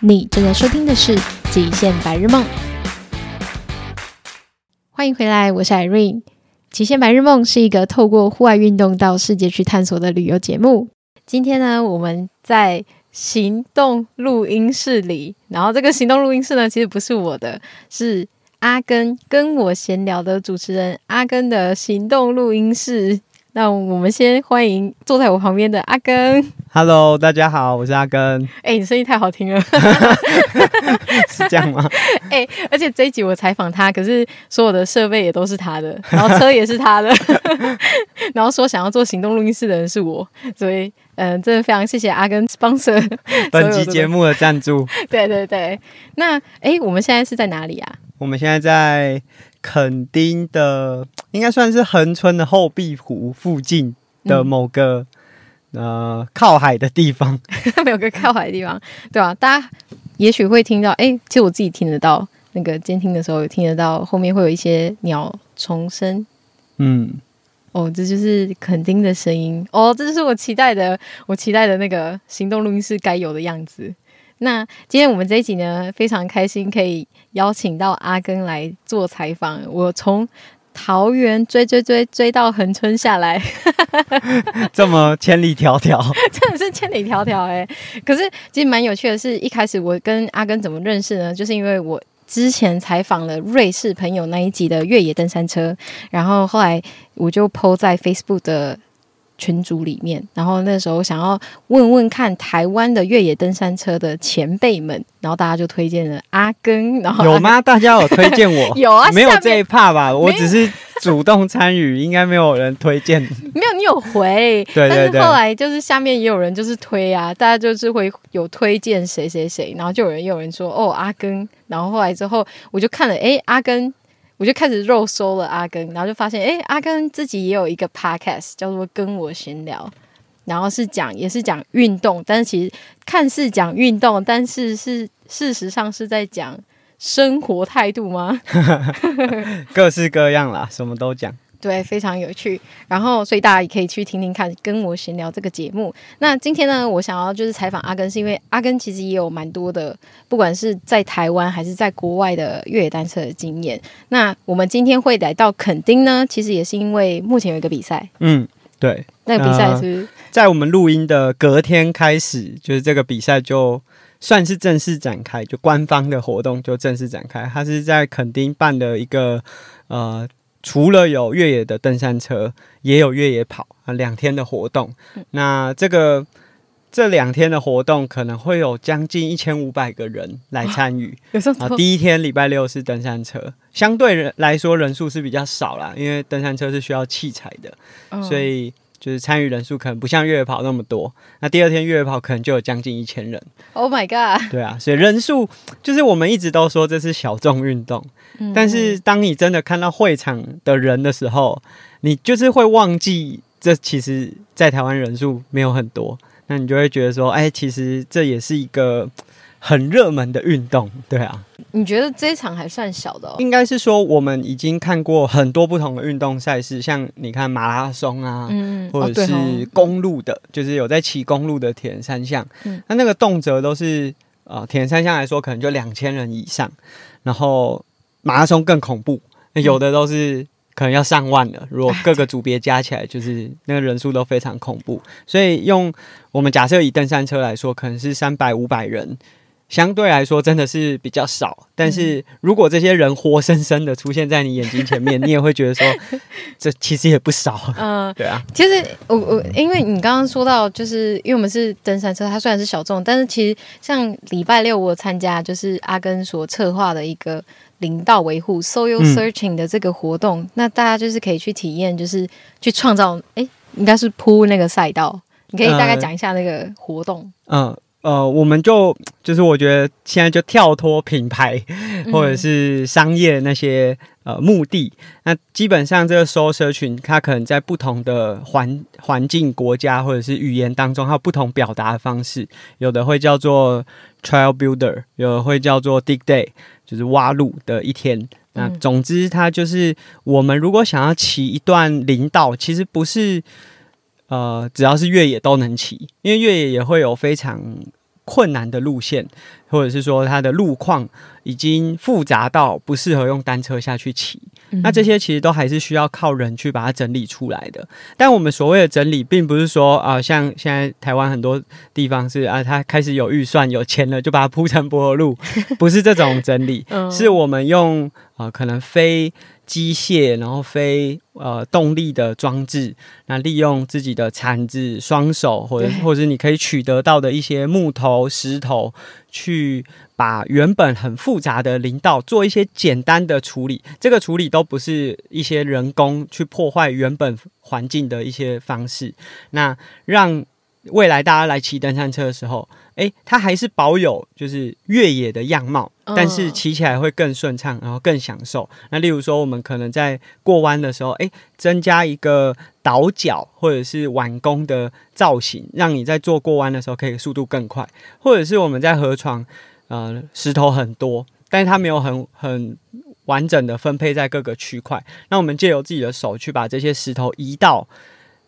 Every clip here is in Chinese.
你正在收听的是《极限白日梦》，欢迎回来，我是 Irene。《极限白日梦》是一个透过户外运动到世界去探索的旅游节目。今天呢，我们在行动录音室里，然后这个行动录音室呢，其实不是我的，是阿根跟我闲聊的主持人阿根的行动录音室。那我们先欢迎坐在我旁边的阿根。Hello，大家好，我是阿根。哎、欸，你声音太好听了，是这样吗？哎、欸，而且这一集我采访他，可是所有的设备也都是他的，然后车也是他的，然后说想要做行动录音室的人是我，所以嗯、呃，真的非常谢谢阿根 sponsor 本集节目的赞助。对对对，那哎、欸，我们现在是在哪里啊？我们现在在。垦丁的应该算是恒春的后壁湖附近的某个、嗯、呃靠海的地方，没有个靠海的地方，对吧、啊？大家也许会听到，哎、欸，其实我自己听得到，那个监听的时候有听得到，后面会有一些鸟虫声，嗯，哦，这就是垦丁的声音，哦，这就是我期待的，我期待的那个行动录音室该有的样子。那今天我们这一集呢，非常开心可以邀请到阿根来做采访。我从桃园追追追追到恒春下来，这么千里迢迢，真的是千里迢迢哎。可是其实蛮有趣的是，一开始我跟阿根怎么认识呢？就是因为我之前采访了瑞士朋友那一集的越野登山车，然后后来我就 po 在 Facebook 的。群组里面，然后那时候想要问问看台湾的越野登山车的前辈们，然后大家就推荐了阿根，然后有吗？大家有推荐我？有啊，没有这一趴吧？我只是主动参与，应该没有人推荐。没有，你有回，对对对。但是后来就是下面也有人就是推啊，大家就是会有推荐谁谁谁，然后就有人有人说哦阿根，然后后来之后我就看了，哎阿耕。我就开始肉搜了阿根，然后就发现，哎，阿根自己也有一个 podcast，叫做《跟我闲聊》，然后是讲也是讲运动，但是其实看似讲运动，但是是事实上是在讲生活态度吗？各式各样啦，什么都讲。对，非常有趣。然后，所以大家也可以去听听看，跟我闲聊这个节目。那今天呢，我想要就是采访阿根，是因为阿根其实也有蛮多的，不管是在台湾还是在国外的越野单车的经验。那我们今天会来到垦丁呢，其实也是因为目前有一个比赛。嗯，对，那个比赛是，在我们录音的隔天开始，就是这个比赛就算是正式展开，就官方的活动就正式展开。它是在垦丁办的一个呃。除了有越野的登山车，也有越野跑啊，两天的活动。嗯、那这个这两天的活动可能会有将近一千五百个人来参与。啊，第一天礼拜六是登山车，相对人来说人数是比较少啦，因为登山车是需要器材的，哦、所以。就是参与人数可能不像越野跑那么多，那第二天越野跑可能就有将近一千人。Oh my god！对啊，所以人数就是我们一直都说这是小众运动，嗯、但是当你真的看到会场的人的时候，你就是会忘记这其实，在台湾人数没有很多，那你就会觉得说，哎，其实这也是一个。很热门的运动，对啊。你觉得这一场还算小的哦？应该是说，我们已经看过很多不同的运动赛事，像你看马拉松啊，嗯，或者是公路的，哦、就是有在骑公路的铁人三项，嗯，那那个动辄都是呃，铁人三项来说，可能就两千人以上，然后马拉松更恐怖，有的都是可能要上万了。如果各个组别加起来，就是那个人数都非常恐怖。所以用我们假设以登山车来说，可能是三百五百人。相对来说，真的是比较少。但是如果这些人活生生的出现在你眼睛前面，你也会觉得说，这其实也不少。嗯，对啊。其实我我，因为你刚刚说到，就是因为我们是登山车，它虽然是小众，但是其实像礼拜六我参加，就是阿根所策划的一个林道维护 （soil searching） 的这个活动，嗯、那大家就是可以去体验，就是去创造，哎，应该是铺那个赛道。你可以大概讲一下那个活动。嗯。嗯呃，我们就就是我觉得现在就跳脱品牌或者是商业那些呃目的，那基本上这个 soil searching 它可能在不同的环环境、国家或者是语言当中，它有不同表达的方式。有的会叫做 trail builder，有的会叫做 dig day，就是挖路的一天。那总之，它就是我们如果想要骑一段林道，其实不是。呃，只要是越野都能骑，因为越野也会有非常困难的路线，或者是说它的路况已经复杂到不适合用单车下去骑。那这些其实都还是需要靠人去把它整理出来的。但我们所谓的整理，并不是说啊、呃，像现在台湾很多地方是啊，他开始有预算、有钱了，就把它铺成柏油路，不是这种整理，是我们用啊、呃，可能非机械，然后非呃动力的装置，那利用自己的铲子、双手，或者或者你可以取得到的一些木头、石头去。把原本很复杂的林道做一些简单的处理，这个处理都不是一些人工去破坏原本环境的一些方式。那让未来大家来骑登山车的时候，诶，它还是保有就是越野的样貌，但是骑起来会更顺畅，然后更享受。那例如说，我们可能在过弯的时候，诶，增加一个倒角或者是弯弓的造型，让你在做过弯的时候可以速度更快，或者是我们在河床。呃，石头很多，但是它没有很很完整的分配在各个区块。那我们借由自己的手去把这些石头移到，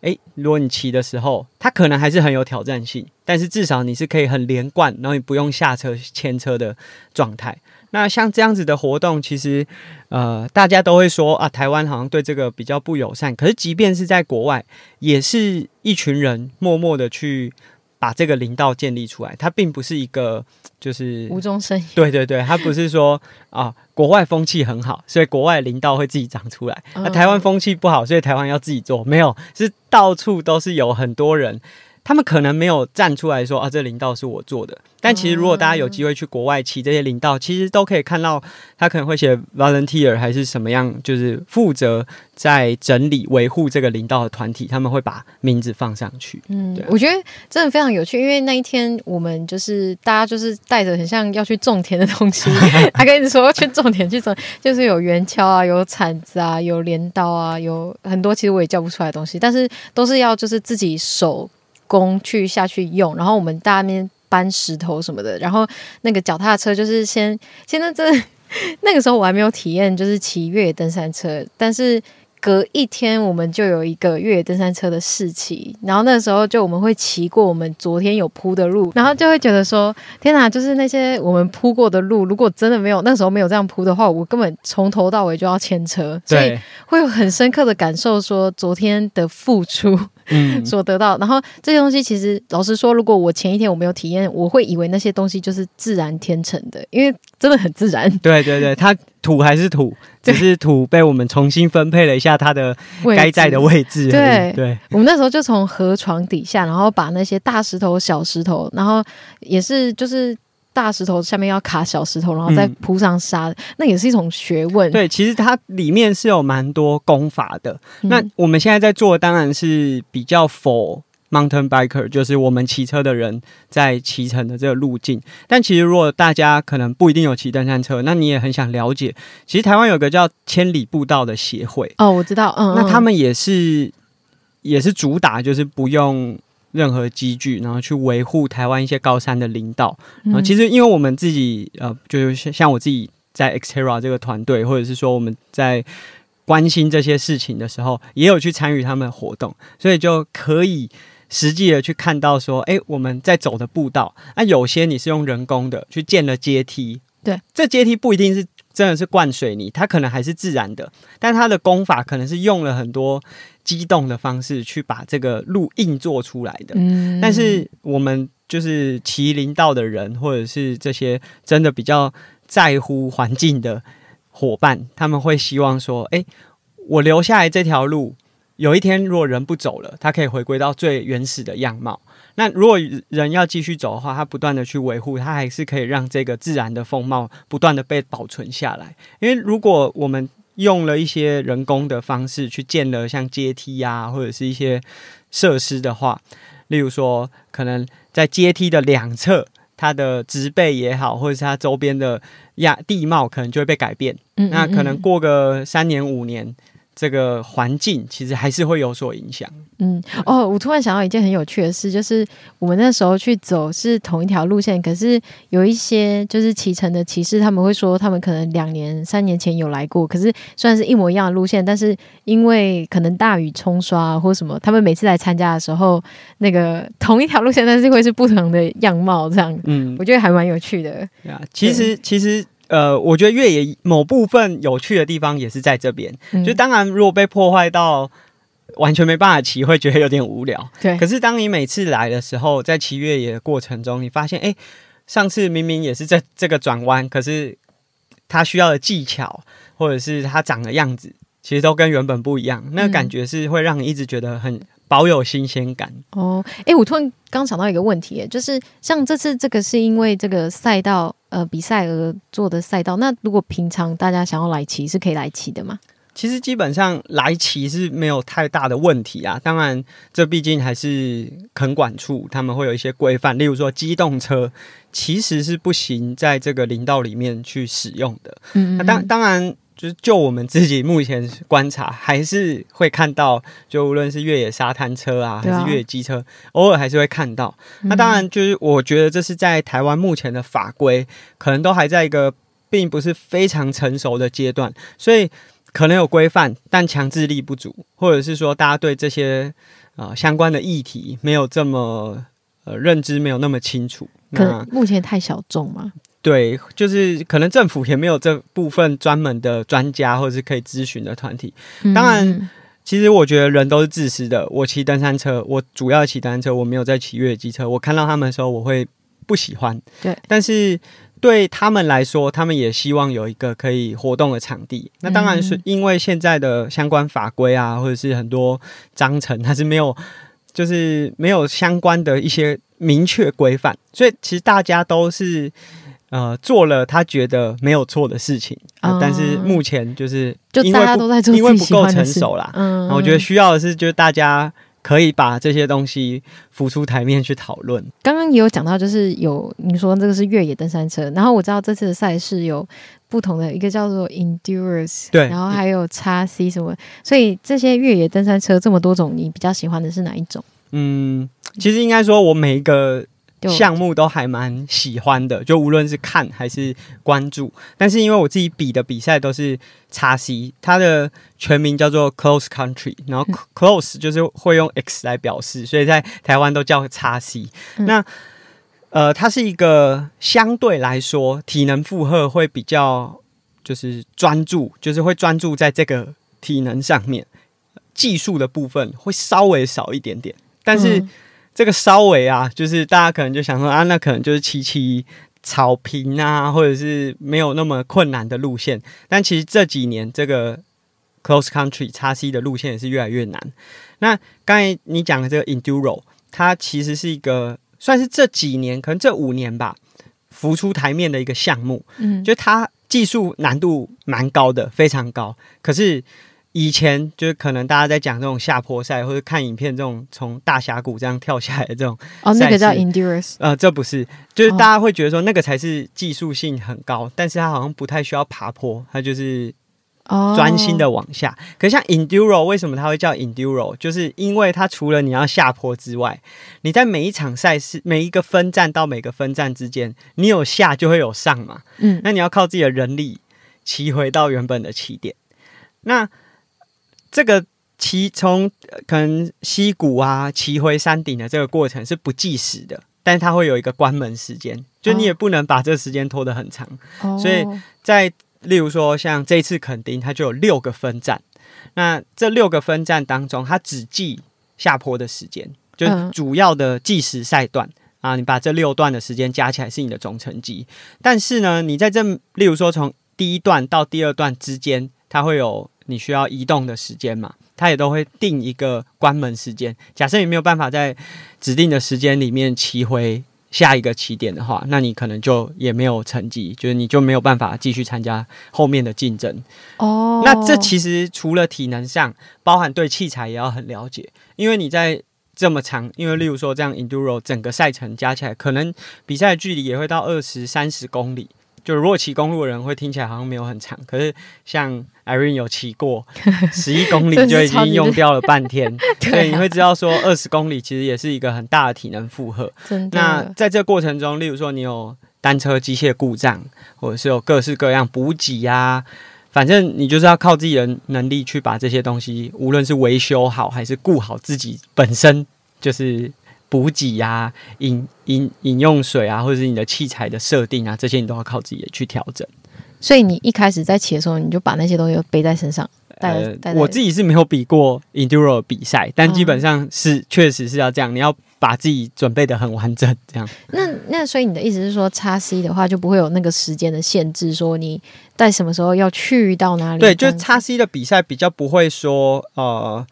诶，如果你骑的时候，它可能还是很有挑战性，但是至少你是可以很连贯，然后你不用下车牵车的状态。那像这样子的活动，其实呃，大家都会说啊，台湾好像对这个比较不友善。可是即便是在国外，也是一群人默默的去。把这个林道建立出来，它并不是一个就是无中生有。对对对，它不是说啊，国外风气很好，所以国外林道会自己长出来。那、啊、台湾风气不好，所以台湾要自己做。没有，是到处都是有很多人。他们可能没有站出来说啊，这林道是我做的。但其实，如果大家有机会去国外骑这些林道，其实都可以看到，他可能会写 volunteer 还是什么样，就是负责在整理维护这个林道的团体，他们会把名字放上去。嗯，对，我觉得真的非常有趣，因为那一天我们就是大家就是带着很像要去种田的东西，他跟你说去种田去种，就是有圆锹啊，有铲子啊，有镰刀啊，有很多其实我也叫不出来的东西，但是都是要就是自己手。工去下去用，然后我们大面搬石头什么的，然后那个脚踏车就是先现在这 那个时候我还没有体验，就是骑越野登山车，但是。隔一天，我们就有一个越野登山车的试骑，然后那时候就我们会骑过我们昨天有铺的路，然后就会觉得说，天哪，就是那些我们铺过的路，如果真的没有那时候没有这样铺的话，我根本从头到尾就要牵车，所以会有很深刻的感受，说昨天的付出，嗯，所得到，然后这些东西其实老实说，如果我前一天我没有体验，我会以为那些东西就是自然天成的，因为真的很自然。对对对，它。土还是土，只是土被我们重新分配了一下它的该在的位置。对对，我们那时候就从河床底下，然后把那些大石头、小石头，然后也是就是大石头下面要卡小石头，然后再铺上沙，嗯，那也是一种学问。对，其实它里面是有蛮多功法的。那我们现在在做的当然是比较佛。Mountain biker 就是我们骑车的人在骑乘的这个路径，但其实如果大家可能不一定有骑登山车，那你也很想了解，其实台湾有个叫千里步道的协会哦，我知道，嗯，嗯，那他们也是也是主打就是不用任何机具，然后去维护台湾一些高山的领导。然后其实因为我们自己呃，就是像我自己在 Xterra 这个团队，或者是说我们在关心这些事情的时候，也有去参与他们的活动，所以就可以。实际的去看到说，哎，我们在走的步道，那、啊、有些你是用人工的去建了阶梯，对，这阶梯不一定是真的是灌水泥，它可能还是自然的，但它的工法可能是用了很多机动的方式去把这个路硬做出来的。嗯，但是我们就是麒麟道的人，或者是这些真的比较在乎环境的伙伴，他们会希望说，哎，我留下来这条路。有一天，如果人不走了，它可以回归到最原始的样貌。那如果人要继续走的话，它不断的去维护，它还是可以让这个自然的风貌不断的被保存下来。因为如果我们用了一些人工的方式去建了像阶梯啊，或者是一些设施的话，例如说，可能在阶梯的两侧，它的植被也好，或者是它周边的亚地貌，可能就会被改变。嗯嗯嗯。那可能过个三年五年。这个环境其实还是会有所影响。嗯，哦，我突然想到一件很有趣的事，就是我们那时候去走是同一条路线，可是有一些就是骑乘的骑士，他们会说他们可能两年、三年前有来过，可是虽然是一模一样的路线，但是因为可能大雨冲刷或什么，他们每次来参加的时候，那个同一条路线，但是会是不同的样貌，这样。嗯，我觉得还蛮有趣的。呀，其实其实。呃，我觉得越野某部分有趣的地方也是在这边。嗯、就当然，如果被破坏到完全没办法骑，会觉得有点无聊。对。可是当你每次来的时候，在骑越野的过程中，你发现，哎，上次明明也是在这个转弯，可是它需要的技巧，或者是它长的样子，其实都跟原本不一样。那个感觉是会让你一直觉得很保有新鲜感。哦，哎，我突然刚想到一个问题，就是像这次这个是因为这个赛道。呃，比赛而做的赛道，那如果平常大家想要来骑，是可以来骑的吗？其实基本上来骑是没有太大的问题啊。当然，这毕竟还是垦管处，他们会有一些规范，例如说机动车其实是不行在这个林道里面去使用的。嗯，嗯，那当当然。就是就我们自己目前观察，还是会看到，就无论是越野沙滩车啊，还是越野机车，偶尔还是会看到。那当然，就是我觉得这是在台湾目前的法规，可能都还在一个并不是非常成熟的阶段，所以可能有规范，但强制力不足，或者是说大家对这些呃相关的议题没有这么呃认知，没有那么清楚。可能目前太小众嘛。对，就是可能政府也没有这部分专门的专家或者是可以咨询的团体。当然，嗯、其实我觉得人都是自私的。我骑登山车，我主要骑登山车，我没有在骑越野机车。我看到他们的时候，我会不喜欢。对，但是对他们来说，他们也希望有一个可以活动的场地。那当然是因为现在的相关法规啊，或者是很多章程，它是没有，就是没有相关的一些明确规范，所以其实大家都是。呃，做了他觉得没有错的事情，呃嗯、但是目前就是就大家都在做因为不够成熟啦。嗯，我觉得需要的是，就是大家可以把这些东西浮出台面去讨论。刚刚也有讲到，就是有你说这个是越野登山车，然后我知道这次的赛事有不同的一个叫做 Endurance，对，然后还有叉 C 什么，所以这些越野登山车这么多种，你比较喜欢的是哪一种？嗯，其实应该说，我每一个。项目都还蛮喜欢的，就无论是看还是关注，但是因为我自己比的比赛都是叉 C，它的全名叫做 Close Country，然后 Close 就是会用 X 来表示，所以在台湾都叫叉 C。那呃，它是一个相对来说体能负荷会比较就是专注，就是会专注在这个体能上面，技术的部分会稍微少一点点，但是。这个稍微啊，就是大家可能就想说啊，那可能就是骑骑草坪啊，或者是没有那么困难的路线。但其实这几年这个 Close Country 叉 C 的路线也是越来越难。那刚才你讲的这个 Enduro，它其实是一个算是这几年，可能这五年吧，浮出台面的一个项目。嗯，就它技术难度蛮高的，非常高。可是。以前就是可能大家在讲这种下坡赛，或者看影片这种从大峡谷这样跳下来的这种哦，那个叫 endurance，呃，这不是，就是大家会觉得说那个才是技术性很高，哦、但是它好像不太需要爬坡，它就是专心的往下。哦、可是像 enduro，为什么它会叫 enduro？就是因为它除了你要下坡之外，你在每一场赛事每一个分站到每个分站之间，你有下就会有上嘛，嗯，那你要靠自己的人力骑回到原本的起点，那。这个骑从可能溪谷啊骑回山顶的这个过程是不计时的，但是它会有一个关门时间，就你也不能把这个时间拖得很长。哦、所以在例如说像这一次垦丁，它就有六个分站，那这六个分站当中，它只计下坡的时间，就主要的计时赛段、嗯、啊，你把这六段的时间加起来是你的总成绩。但是呢，你在这例如说从第一段到第二段之间，它会有。你需要移动的时间嘛？它也都会定一个关门时间。假设你没有办法在指定的时间里面骑回下一个起点的话，那你可能就也没有成绩，就是你就没有办法继续参加后面的竞争。哦，那这其实除了体能上，包含对器材也要很了解，因为你在这么长，因为例如说这样 Enduro 整个赛程加起来，可能比赛距离也会到二十三十公里。就如果骑公路的人会听起来好像没有很长，可是像 Irene 有骑过 十一公里就已经用掉了半天，所以你会知道说二十公里其实也是一个很大的体能负荷。那在这过程中，例如说你有单车机械故障，或者是有各式各样补给呀，反正你就是要靠自己的能力去把这些东西，无论是维修好还是顾好自己本身，就是补给呀、饮饮饮用水啊，或者是你的器材的设定啊，这些你都要靠自己去调整。所以你一开始在骑的时候，你就把那些东西背在身上。呃，我自己是没有比过 enduro 比赛，但基本上是确实是要这样，你要把自己准备的很完整，这样。那那所以你的意思是说，叉 C 的话就不会有那个时间的限制，说你在什么时候要去到哪里？对，就叉 C 的比赛比较不会说呃，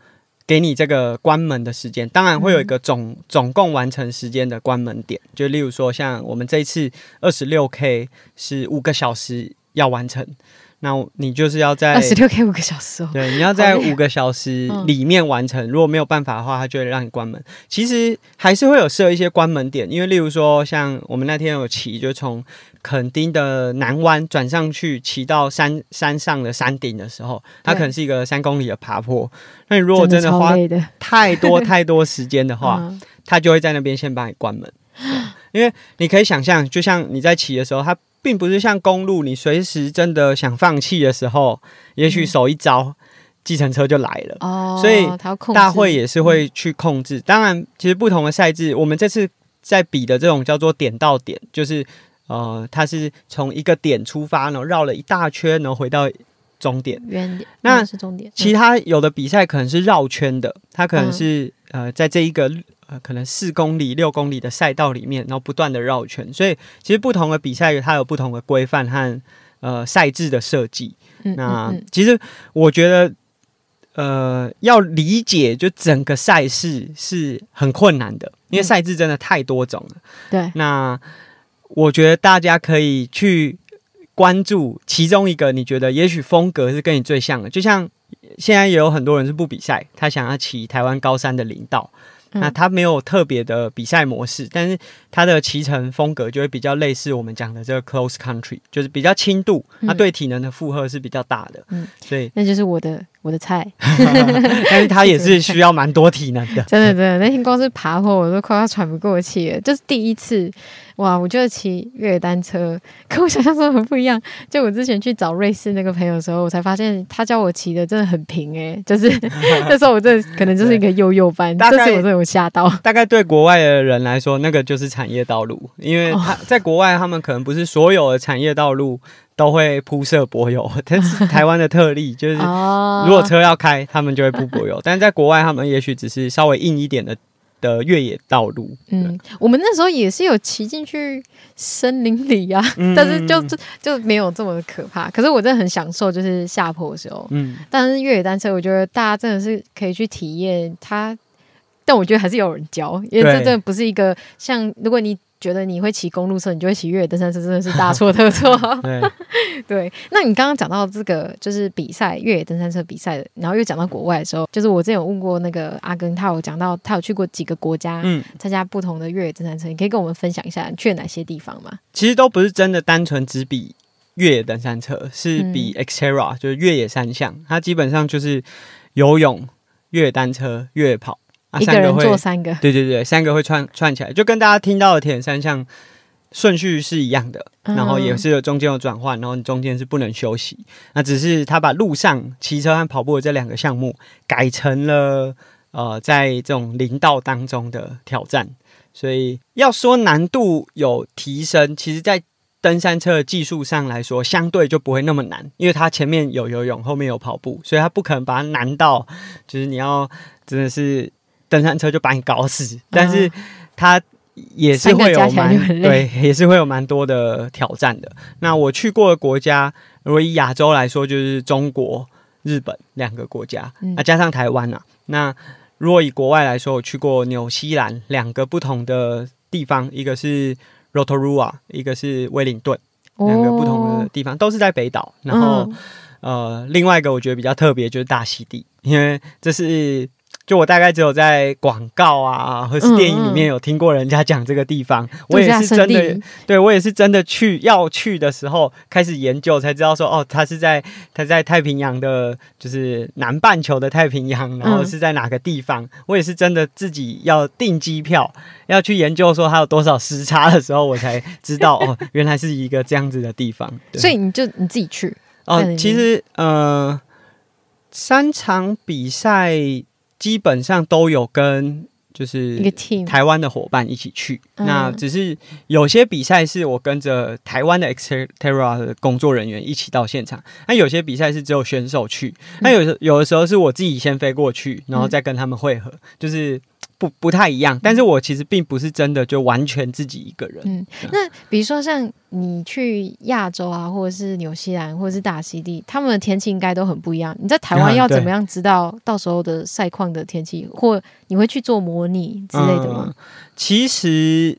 给你这个关门的时间，当然会有一个总总共完成时间的关门点，就例如说像我们这一次二十六 K 是五个小时要完成。那你就是要在二十六 K 五个小时哦，对，你要在五个小时里面完成。如果没有办法的话，他就会让你关门。其实还是会有设一些关门点，因为例如说，像我们那天有骑，就从垦丁的南湾转上去，骑到山山上的山顶的时候，它可能是一个三公里的爬坡。那你如果真的花 太多太多时间的话，他就会在那边先帮你关门。因为你可以想象，就像你在骑的时候，它。并不是像公路，你随时真的想放弃的时候，也许手一招，计程车就来了。哦，所以大会也是会去控制。当然，其实不同的赛制，我们这次在比的这种叫做点到点，就是呃，它是从一个点出发，然后绕了一大圈，然后回到终点。原点，那是终点。其他有的比赛可能是绕圈的，它可能是呃，在这一个。呃，可能四公里、六公里的赛道里面，然后不断的绕圈，所以其实不同的比赛它有不同的规范和呃赛制的设计。嗯嗯嗯，那其实我觉得，呃，要理解就整个赛事是很困难的，因为赛制真的太多种了。对、嗯，那我觉得大家可以去关注其中一个，你觉得也许风格是跟你最像的，就像现在也有很多人是不比赛，他想要骑台湾高山的林道。那他没有特别的比赛模式，但是它的骑乘风格就会比较类似我们讲的这个 close country，就是比较轻度，它对体能的负荷是比较大的。嗯，所以那就是我的我的菜。但是它也是需要蛮多体能的。真 的真的，那天光是爬坡我都快要喘不过气了，就是第一次。哇，我觉得骑越野单车跟我想象中很不一样。就我之前去找瑞士那个朋友的时候，我才发现他教我骑的真的很平哎、欸，就是 那时候我这可能就是一个幼幼班，这次我真的有吓到。大概对国外的人来说，那个就是产业道路，因为他在国外，他们可能不是所有的产业道路都会铺设柏油，但是 台湾的特例就是，如果车要开，他们就会铺柏油，但是在国外，他们也许只是稍微硬一点的。的越野道路，嗯，我们那时候也是有骑进去森林里啊，嗯、但是就就就没有这么可怕。可是我真的很享受，就是下坡的时候，嗯，但是越野单车，我觉得大家真的是可以去体验它，但我觉得还是有人教，因为这真的不是一个像如果你。觉得你会骑公路车，你就会骑越野登山车，真的是大错特错。对，对，那你刚刚讲到这个就是比赛越野登山车比赛的，然后又讲到国外的时候，就是我之前有问过那个阿根，他有讲到他有去过几个国家，嗯，参加不同的越野登山车，你可以跟我们分享一下你去了哪些地方吗？其实都不是真的单纯只比越野登山车，是比 Xterra，就是越野三项，它基本上就是游泳、越野单车、越野跑。啊、一个人做三个，对对对，三个会串串起来，就跟大家听到的铁人三项顺序是一样的，嗯、然后也是有中间有转换，然后你中间是不能休息。那只是他把路上骑车和跑步的这两个项目改成了呃，在这种林道当中的挑战。所以要说难度有提升，其实，在登山车的技术上来说，相对就不会那么难，因为它前面有游泳，后面有跑步，所以它不可能把它难到就是你要真的是。登山车就把你搞死，但是它也是会有蛮对，也是会有蛮多的挑战的。那我去过的国家，如果以亚洲来说，就是中国、日本两个国家，那加上台湾啊。那如果以国外来说，我去过纽西兰两个不同的地方，一个是 Rotorua，一个是威灵顿，两个不同的地方都是在北岛。然后呃，另外一个我觉得比较特别就是大溪地，因为这是。就我大概只有在广告啊，或是电影里面有听过人家讲这个地方，嗯嗯，我也是真的，对我也是真的去要去的时候开始研究，才知道说哦，它是在它在太平洋的，就是南半球的太平洋，然后是在哪个地方？嗯、我也是真的自己要订机票，要去研究说它有多少时差的时候，我才知道哦，原来是一个这样子的地方。所以你就你自己去哦，其实呃，三场比赛。基本上都有跟就是一个 team 台湾的伙伴一起去，那只是有些比赛是我跟着台湾的 Xterra 的工作人员一起到现场，那有些比赛是只有选手去，那有有的时候是我自己先飞过去，然后再跟他们会合，就是。不不太一样，但是我其实并不是真的就完全自己一个人。嗯，那比如说像你去亚洲啊，或者是纽西兰，或者是大溪地，他们的天气应该都很不一样。你在台湾要怎么样知道到时候的赛况的天气，或你会去做模拟之类的吗？嗯，其实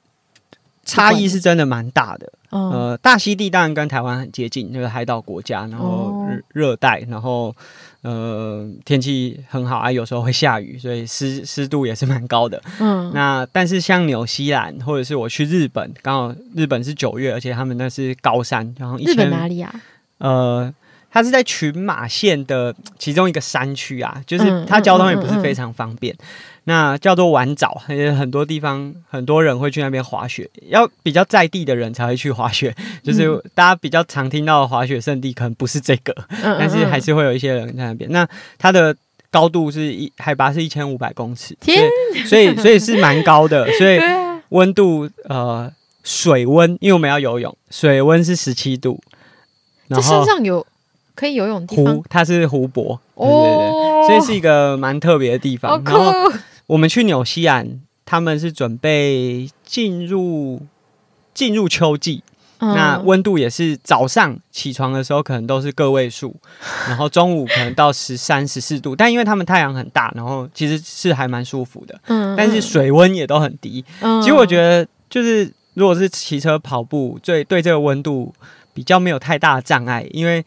差异是真的蛮大的。呃，大溪地当然跟台湾很接近，那个海岛国家，然后热带，然后。呃，天气很好啊，有时候会下雨，所以湿湿度也是蛮高的。嗯，那但是像纽西兰或者是我去日本，刚好日本是九月，而且他们那是高山，然后一日本哪里啊？呃，它是在群马县的其中一个山区啊，就是它交通也不是非常方便。嗯嗯嗯嗯那叫做丸沼，很多地方很多人会去那边滑雪，要比较在地的人才会去滑雪。就是大家比较常听到的滑雪圣地，可能不是这个，嗯、但是还是会有一些人在那边。那它的高度是一海拔是一千五百公尺，天，所以 所以是蛮高的，所以温度呃水温，因为我们要游泳，水温是十七度。然后这身上有可以游泳地方，湖，它是湖泊，对对对，哦、所以是一个蛮特别的地方。然后。我们去纽西兰，他们是准备进入进入秋季，嗯、那温度也是早上起床的时候可能都是个位数，然后中午可能到十三、十四度，但因为他们太阳很大，然后其实是还蛮舒服的。嗯，但是水温也都很低。嗯，其实我觉得就是如果是骑车跑步，最对这个温度比较没有太大的障碍，因为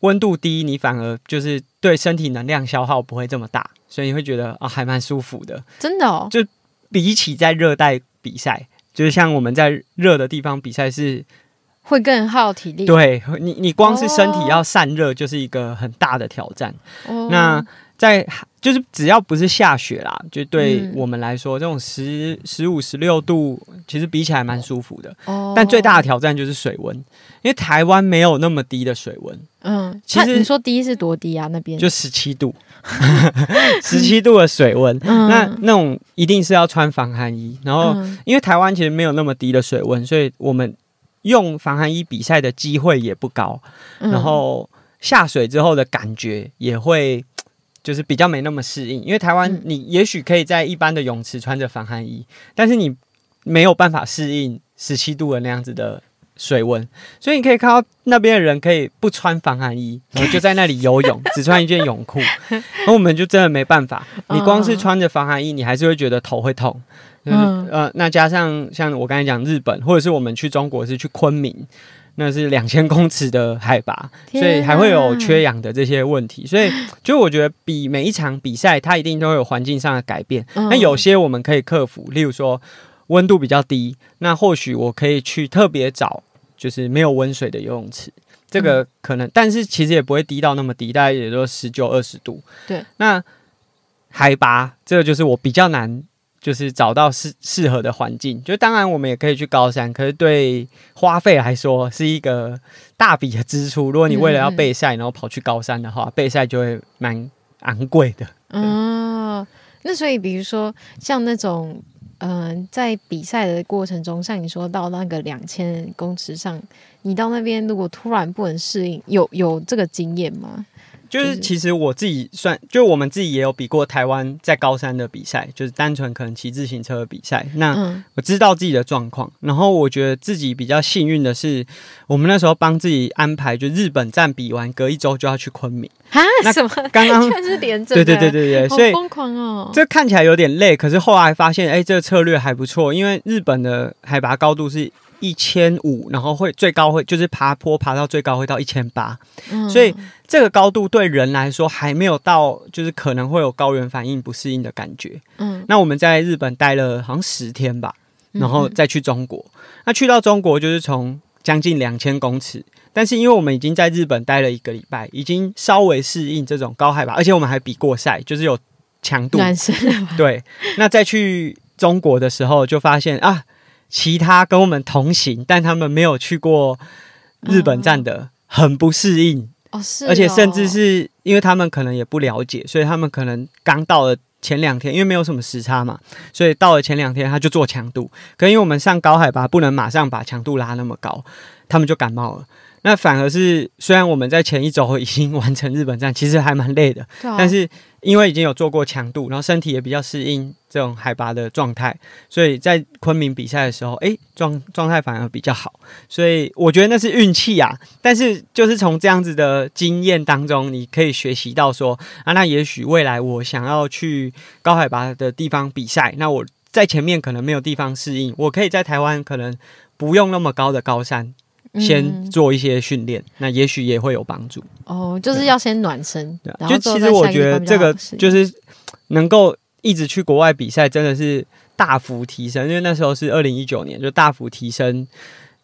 温度低，你反而就是对身体能量消耗不会这么大。所以你会觉得啊、哦，还蛮舒服的，真的哦。就比起在热带比赛，就是像我们在热的地方比赛是会更耗体力。对你，你光是身体要散热就是一个很大的挑战。哦、那在就是只要不是下雪啦，就对我们来说，嗯、这种十十五、十六度，其实比起来蛮舒服的。哦。但最大的挑战就是水温，因为台湾没有那么低的水温。嗯。其实你说低是多低啊？那边就十七度。十七度的水温，嗯、那那种一定是要穿防寒衣。然后，因为台湾其实没有那么低的水温，所以我们用防寒衣比赛的机会也不高。然后下水之后的感觉也会就是比较没那么适应，因为台湾你也许可以在一般的泳池穿着防寒衣，但是你没有办法适应十七度的那样子的。水温，所以你可以看到那边的人可以不穿防寒衣，然后就在那里游泳，只穿一件泳裤。然后我们就真的没办法，你光是穿着防寒衣，你还是会觉得头会痛。嗯，呃，那加上像我刚才讲日本，或者是我们去中国是去昆明，那是两千公尺的海拔，所以还会有缺氧的这些问题。所以，就我觉得比每一场比赛，它一定都会有环境上的改变。那有些我们可以克服，例如说温度比较低，那或许我可以去特别找。就是没有温水的游泳池，这个可能，嗯、但是其实也不会低到那么低，大概也就十九二十度。对，那海拔这个就是我比较难，就是找到适适合的环境。就当然我们也可以去高山，可是对花费来说是一个大笔的支出。如果你为了要备赛，然后跑去高山的话，备赛就会蛮昂贵的。嗯，那所以比如说像那种。嗯、呃，在比赛的过程中，像你说到那个两千公尺上，你到那边如果突然不能适应，有有这个经验吗？就是其实我自己算，就我们自己也有比过台湾在高山的比赛，就是单纯可能骑自行车的比赛。那我知道自己的状况，然后我觉得自己比较幸运的是，我们那时候帮自己安排，就日本站比完，隔一周就要去昆明啊？什么？刚刚 是连着？对对对对对，所以疯狂哦！这看起来有点累，可是后来发现，哎，这个策略还不错，因为日本的海拔高度是一千五，然后会最高会就是爬坡爬到最高会到一千八，所以这个高度对人来说还没有到，就是可能会有高原反应不适应的感觉。嗯，那我们在日本待了好像十天吧，然后再去中国。嗯、那去到中国就是从将近两千公尺，但是因为我们已经在日本待了一个礼拜，已经稍微适应这种高海拔，而且我们还比过赛，就是有强度。对，那再去中国的时候就发现啊。其他跟我们同行，但他们没有去过日本站的，很不适应。哦，是，而且甚至是因为他们可能也不了解，所以他们可能刚到了前两天，因为没有什么时差嘛，所以到了前两天他就做强度，可因为我们上高海拔不能马上把强度拉那么高，他们就感冒了。那反而是，虽然我们在前一周已经完成日本站，其实还蛮累的，啊、但是因为已经有做过强度，然后身体也比较适应这种海拔的状态，所以在昆明比赛的时候，哎、欸，状状态反而比较好。所以我觉得那是运气啊。但是就是从这样子的经验当中，你可以学习到说啊，那也许未来我想要去高海拔的地方比赛，那我在前面可能没有地方适应，我可以在台湾可能不用那么高的高山。先做一些训练，嗯、那也许也会有帮助。哦，就是要先暖身。对，就其实我觉得这个就是能够一直去国外比赛，真的是大幅提升。因为那时候是二零一九年，就大幅提升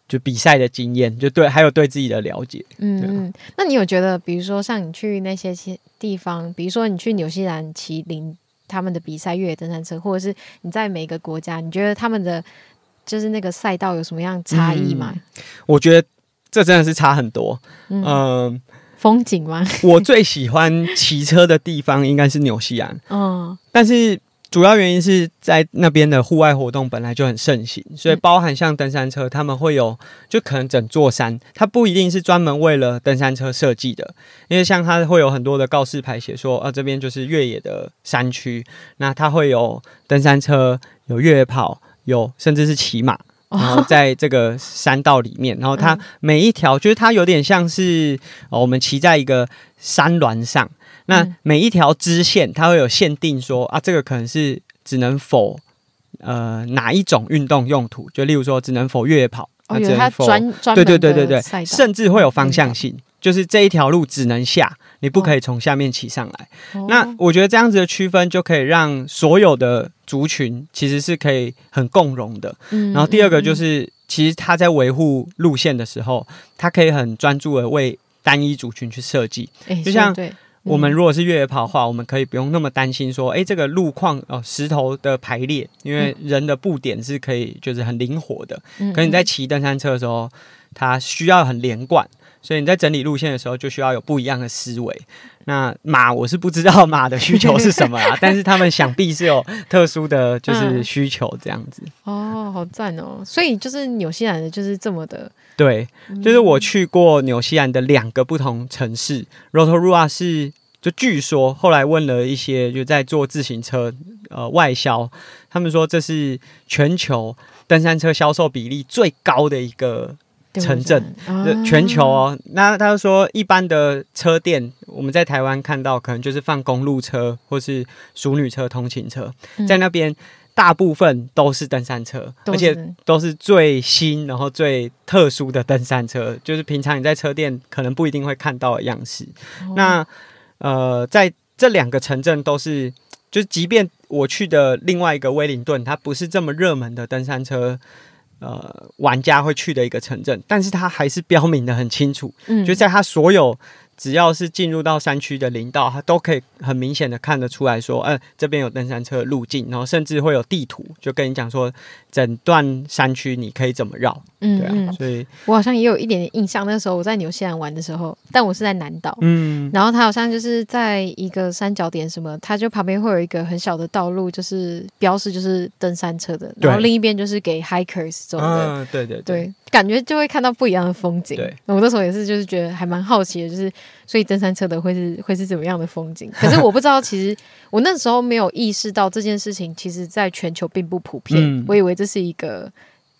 就比赛的经验，就对，还有对自己的了解。嗯嗯，那你有觉得，比如说像你去那些地方，比如说你去纽西兰骑领他们的比赛越野登山车，或者是你在每个国家，你觉得他们的？就是那个赛道有什么样差异吗？嗯，我觉得这真的是差很多。嗯，呃、风景吗？我最喜欢骑车的地方应该是纽西兰。嗯，但是主要原因是在那边的户外活动本来就很盛行，所以包含像登山车，他们会有就可能整座山，它不一定是专门为了登山车设计的，因为像它会有很多的告示牌写说，啊，这边就是越野的山区，那它会有登山车，有越野跑。有，甚至是骑马，然后在这个山道里面，然后它每一条，就是它有点像是哦我们骑在一个山峦上，那每一条支线，它会有限定说啊，这个可能是只能否呃哪一种运动用途，就例如说只能否越野跑，哦，有它专专对对对对对，甚至会有方向性。就是这一条路只能下，你不可以从下面骑上来。哦、那我觉得这样子的区分就可以让所有的族群其实是可以很共融的。嗯、然后第二个就是，嗯、其实他在维护路线的时候，他可以很专注的为单一族群去设计。欸、就像我们如果是越野跑的话，嗯、我们可以不用那么担心说，哎、欸，这个路况哦，石头的排列，因为人的步点是可以就是很灵活的。嗯、可是你在骑登山车的时候，它需要很连贯。所以你在整理路线的时候，就需要有不一样的思维。那马我是不知道马的需求是什么啊，但是他们想必是有特殊的就是需求这样子。嗯、哦，好赞哦！所以就是纽西兰的就是这么的。对，就是我去过纽西兰的两个不同城市。Rotorua 是就据说后来问了一些就在做自行车呃外销，他们说这是全球登山车销售比例最高的一个。城镇，全球哦。那他说，一般的车店，我们在台湾看到，可能就是放公路车或是淑女车、通勤车，在那边大部分都是登山车，而且都是最新然后最特殊的登山车，就是平常你在车店可能不一定会看到的样式。那呃，在这两个城镇都是，就是即便我去的另外一个威灵顿，它不是这么热门的登山车。呃，玩家会去的一个城镇，但是它还是标明的很清楚，嗯，就在它所有。只要是进入到山区的林道，它都可以很明显的看得出来说，呃，这边有登山车路径，然后甚至会有地图，就跟你讲说，整段山区你可以怎么绕，嗯，对啊，所以我好像也有一点点印象，那时候我在纽西兰玩的时候，但我是在南岛，嗯，然后它好像就是在一个三角点什么，它就旁边会有一个很小的道路，就是标示就是登山车的，然后另一边就是给 hikers 走的，嗯，对对对。对感觉就会看到不一样的风景。对，我那时候也是，就是觉得还蛮好奇的，就是所以登山车的会是会是怎么样的风景？可是我不知道，其实我那时候没有意识到这件事情，其实在全球并不普遍。嗯、我以为这是一个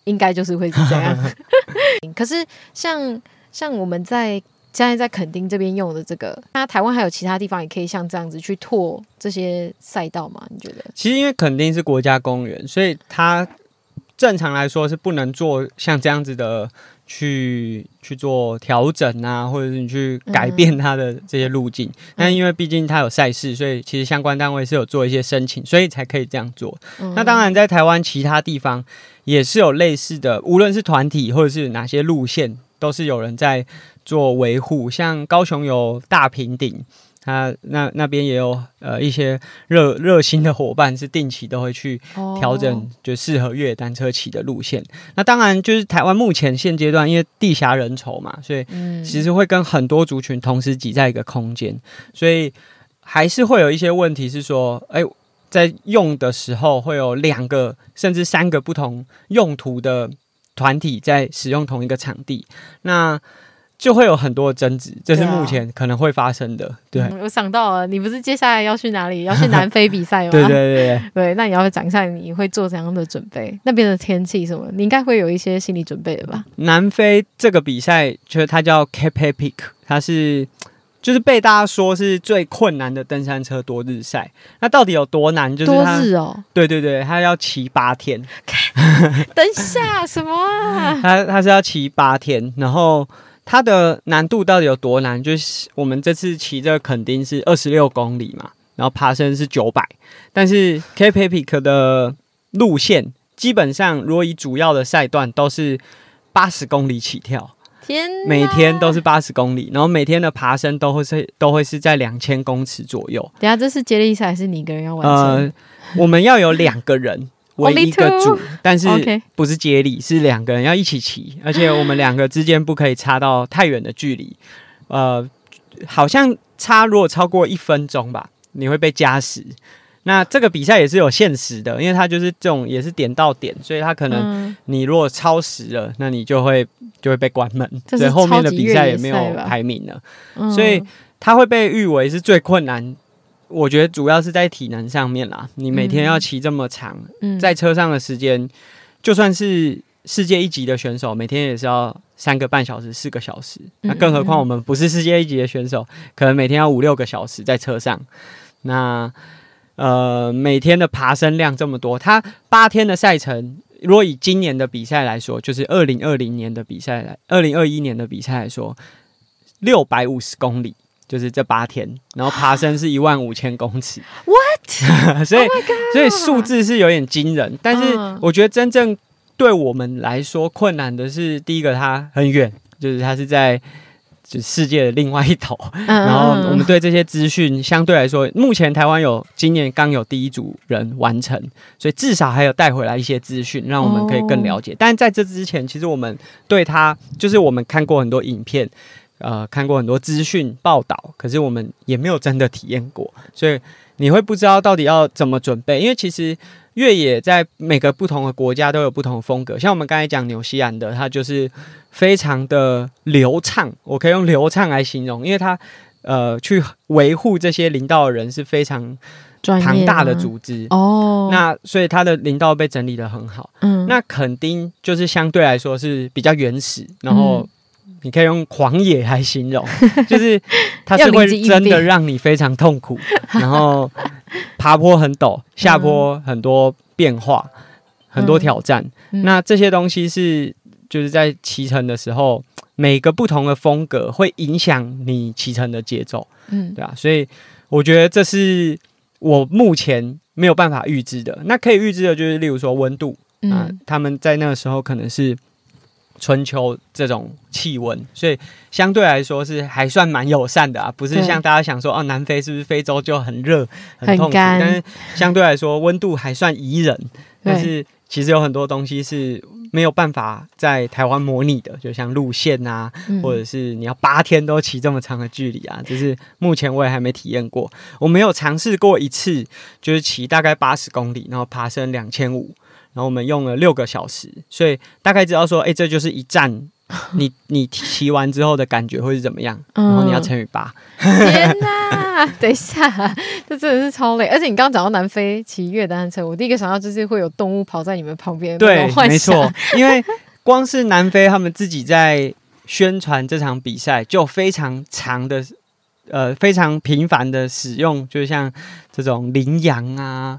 应该就是会是这样。可是像像我们在现在在垦丁这边用的这个，那台湾还有其他地方也可以像这样子去拓这些赛道吗？你觉得？其实因为垦丁是国家公园，所以它。正常来说是不能做像这样子的去去做调整啊，或者是你去改变它的这些路径。嗯、因为毕竟它有赛事，所以其实相关单位是有做一些申请，所以才可以这样做。嗯、那当然，在台湾其他地方也是有类似的，无论是团体或者是哪些路线，都是有人在做维护。像高雄有大平顶。他那那边也有呃一些热热心的伙伴，是定期都会去调整，就适合越野单车骑的路线。Oh. 那当然就是台湾目前现阶段，因为地狭人稠嘛，所以其实会跟很多族群同时挤在一个空间，所以还是会有一些问题是说，哎，在用的时候会有两个甚至三个不同用途的团体在使用同一个场地。那就会有很多争执，这是目前可能会发生的。对，啊、对、嗯，我想到了，你不是接下来要去哪里？要去南非比赛吗？对对对对，对。那你要讲一下你会做怎样的准备？那边的天气什么？你应该会有一些心理准备的吧？南非这个比赛，就是它叫 Cape Epic，它是就是被大家说是最困难的登山车多日赛。那到底有多难？就是多日哦。对对对，它要骑八天。等一下，什么啊？它它是要骑八天，然后。它的难度到底有多难？就是我们这次骑这个垦丁是二十六公里嘛，然后爬升是九百，但是 Cape Epic 的路线基本上，如果以主要的赛段都是八十公里起跳，天，每天都是八十公里，然后每天的爬升都会是都会是在两千公尺左右。等下这是接力赛还是你一个人要完成？呃，我们要有两个人。为一个组，但是不是接力，是两个人要一起骑，而且我们两个之间不可以差到太远的距离。呃，好像差如果超过一分钟吧，你会被加时。那这个比赛也是有限时的，因为它就是这种也是点到点，所以它可能你如果超时了，那你就会就会被关门，所以后面的比赛也没有排名了。所以它会被誉为是最困难。我觉得主要是在体能上面啦。你每天要骑这么长，嗯、在车上的时间，嗯、就算是世界一级的选手，每天也是要三个半小时、四个小时。那更何况我们不是世界一级的选手，可能每天要五六个小时在车上。那呃，每天的爬升量这么多，他八天的赛程，如果以今年的比赛来说，就是二零二零年的比赛来，二零二一年的比赛来说，六百五十公里。就是这八天，然后爬升是一万五千公尺。What？所以，oh、所以数字是有点惊人。但是，我觉得真正对我们来说困难的是，第一个它很远，就是它是在就世界的另外一头。然后，我们对这些资讯相对来说，目前台湾有今年刚有第一组人完成，所以至少还有带回来一些资讯，让我们可以更了解。但在这之前，其实我们对他就是我们看过很多影片。呃，看过很多资讯报道，可是我们也没有真的体验过，所以你会不知道到底要怎么准备。因为其实越野在每个不同的国家都有不同的风格，像我们刚才讲纽西兰的，它就是非常的流畅，我可以用流畅来形容，因为它呃去维护这些林道的人是非常庞大的组织哦，那所以它的林道被整理的很好。嗯，那垦丁就是相对来说是比较原始，然后。嗯你可以用狂野来形容，就是它是会真的让你非常痛苦，然后爬坡很陡，下坡很多变化，嗯、很多挑战。嗯、那这些东西是就是在骑乘的时候，每个不同的风格会影响你骑乘的节奏，嗯，对啊。所以我觉得这是我目前没有办法预知的。那可以预知的就是，例如说温度啊，嗯、他们在那个时候可能是。春秋这种气温，所以相对来说是还算蛮友善的啊，不是像大家想说哦，南非是不是非洲就很热很痛但是相对来说温度还算宜人，但是其实有很多东西是没有办法在台湾模拟的，就像路线啊，嗯、或者是你要八天都骑这么长的距离啊，就是目前我也还没体验过，我没有尝试过一次，就是骑大概八十公里，然后爬升两千五。然后我们用了六个小时，所以大概知道说，哎，这就是一站，你你骑完之后的感觉会是怎么样？然后你要乘以八。天哪！等一下，这真的是超累。而且你刚刚讲到南非骑越野单车，我第一个想到就是会有动物跑在你们旁边。对，没错，因为光是南非他们自己在宣传这场比赛，就非常长的，呃，非常频繁的使用，就像这种羚羊啊、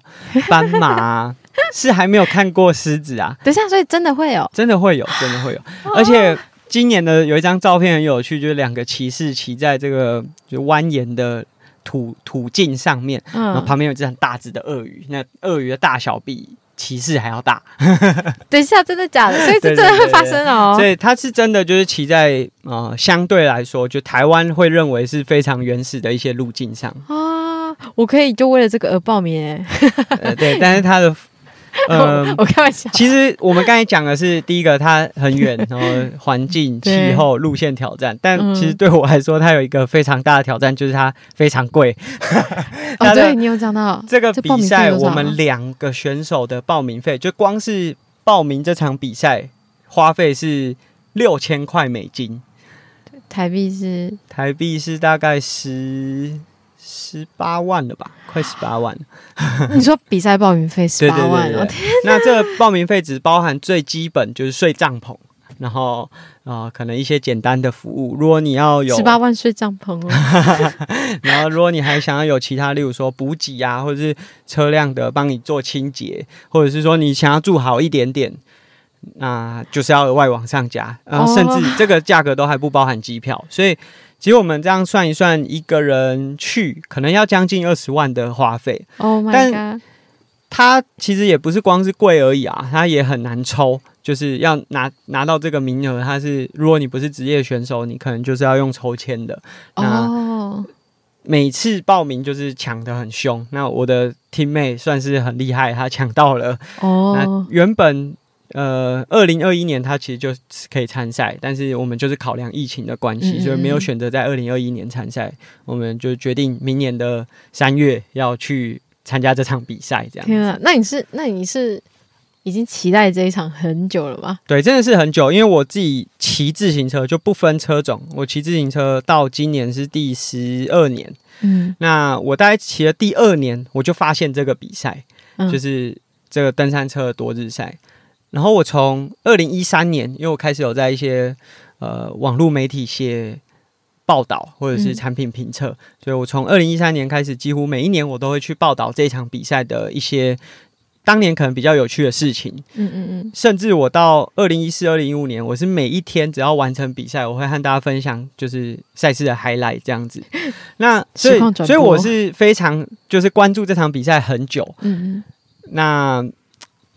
斑马啊。是还没有看过狮子啊。等一下，所以真的会有，真的会有，真的会有。而且今年的有一张照片很有趣，就是两个骑士骑在这个就蜿蜒的土土径上面，嗯，然后旁边有一只很大只的鳄鱼，那鳄鱼的大小比骑士还要大。等一下，真的假的？所以这真的会发生哦。所以它是真的，就是骑在呃相对来说，就台湾会认为是非常原始的一些路径上啊。我可以就为了这个而报名。呃，对，但是它的。嗯，我开玩笑。其实我们刚才讲的是第一个，它很远，然后环境、气候、路线挑战。但其实对我来说，它有一个非常大的挑战，就是它非常贵。哦，对，你有讲到这个比赛，我们两个选手的报名费，就光是报名这场比赛花费是六千块美金，台币是台币是大概十。十八万了吧，快十八万。你说比赛报名费十八万？哦天！那这个报名费只包含最基本就是睡帐篷，然后啊、呃，可能一些简单的服务。如果你要有十八万睡帐篷哦，然后如果你还想要有其他，例如说补给啊，或者是车辆的帮你做清洁，或者是说你想要住好一点点，那就是要额外往上加。然后甚至这个价格都还不包含机票，所以。其实我们这样算一算，一个人去可能要将近二十万的花费。Oh！但它其实也不是光是贵而已啊，它也很难抽，就是要拿拿到这个名额。它是如果你不是职业选手，你可能就是要用抽签的。哦。每次报名就是抢的很凶。那我的 teammate 算是很厉害，他抢到了。哦。那原本。呃，二零二一年他其实就可以参赛，但是我们就是考量疫情的关系，嗯嗯，所以没有选择在二零二一年参赛。我们就决定明年的三月要去参加这场比赛。这样。天啊，那你是那你是已经期待这一场很久了吗？对，真的是很久，因为我自己骑自行车就不分车种，我骑自行车到今年是第十二年。嗯，那我大概骑了第二年，我就发现这个比赛，嗯、就是这个登山车的多日赛。然后我从二零一三年，因为我开始有在一些呃网络媒体写报道或者是产品评测，嗯、所以我从二零一三年开始，几乎每一年我都会去报道这场比赛的一些当年可能比较有趣的事情。嗯嗯嗯。甚至我到二零一四、二零一五年，我是每一天只要完成比赛，我会和大家分享就是赛事的 highlight 这样子。那所以所以我是非常就是关注这场比赛很久。嗯嗯。那。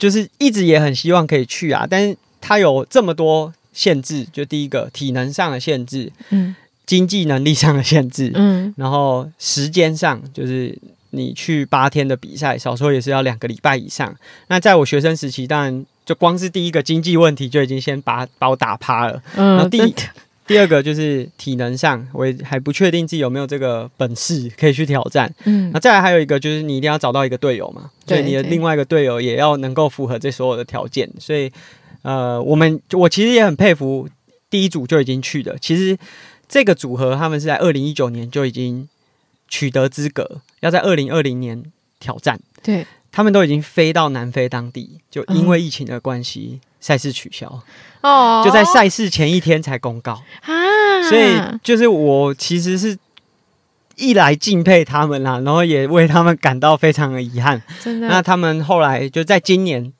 就是一直也很希望可以去啊，但是它有这么多限制，就第一个体能上的限制，嗯，经济能力上的限制，嗯，然后时间上，就是你去八天的比赛，少说也是要两个礼拜以上。那在我学生时期，当然就光是第一个经济问题就已经先把把我打趴了，嗯，然后第一。第二个就是体能上，我也还不确定自己有没有这个本事可以去挑战。嗯，那再来还有一个就是你一定要找到一个队友嘛，对，你的另外一个队友也要能够符合这所有的条件。所以，呃，我们我其实也很佩服第一组就已经去的。其实这个组合他们是在二零一九年就已经取得资格，要在二零二零年挑战。对，他们都已经飞到南非当地，就因为疫情的关系。嗯赛事取消哦，就在赛事前一天才公告。啊，所以就是我其实是一来敬佩他们啦，然后也为他们感到非常的遗憾。真的，那他们后来就在今年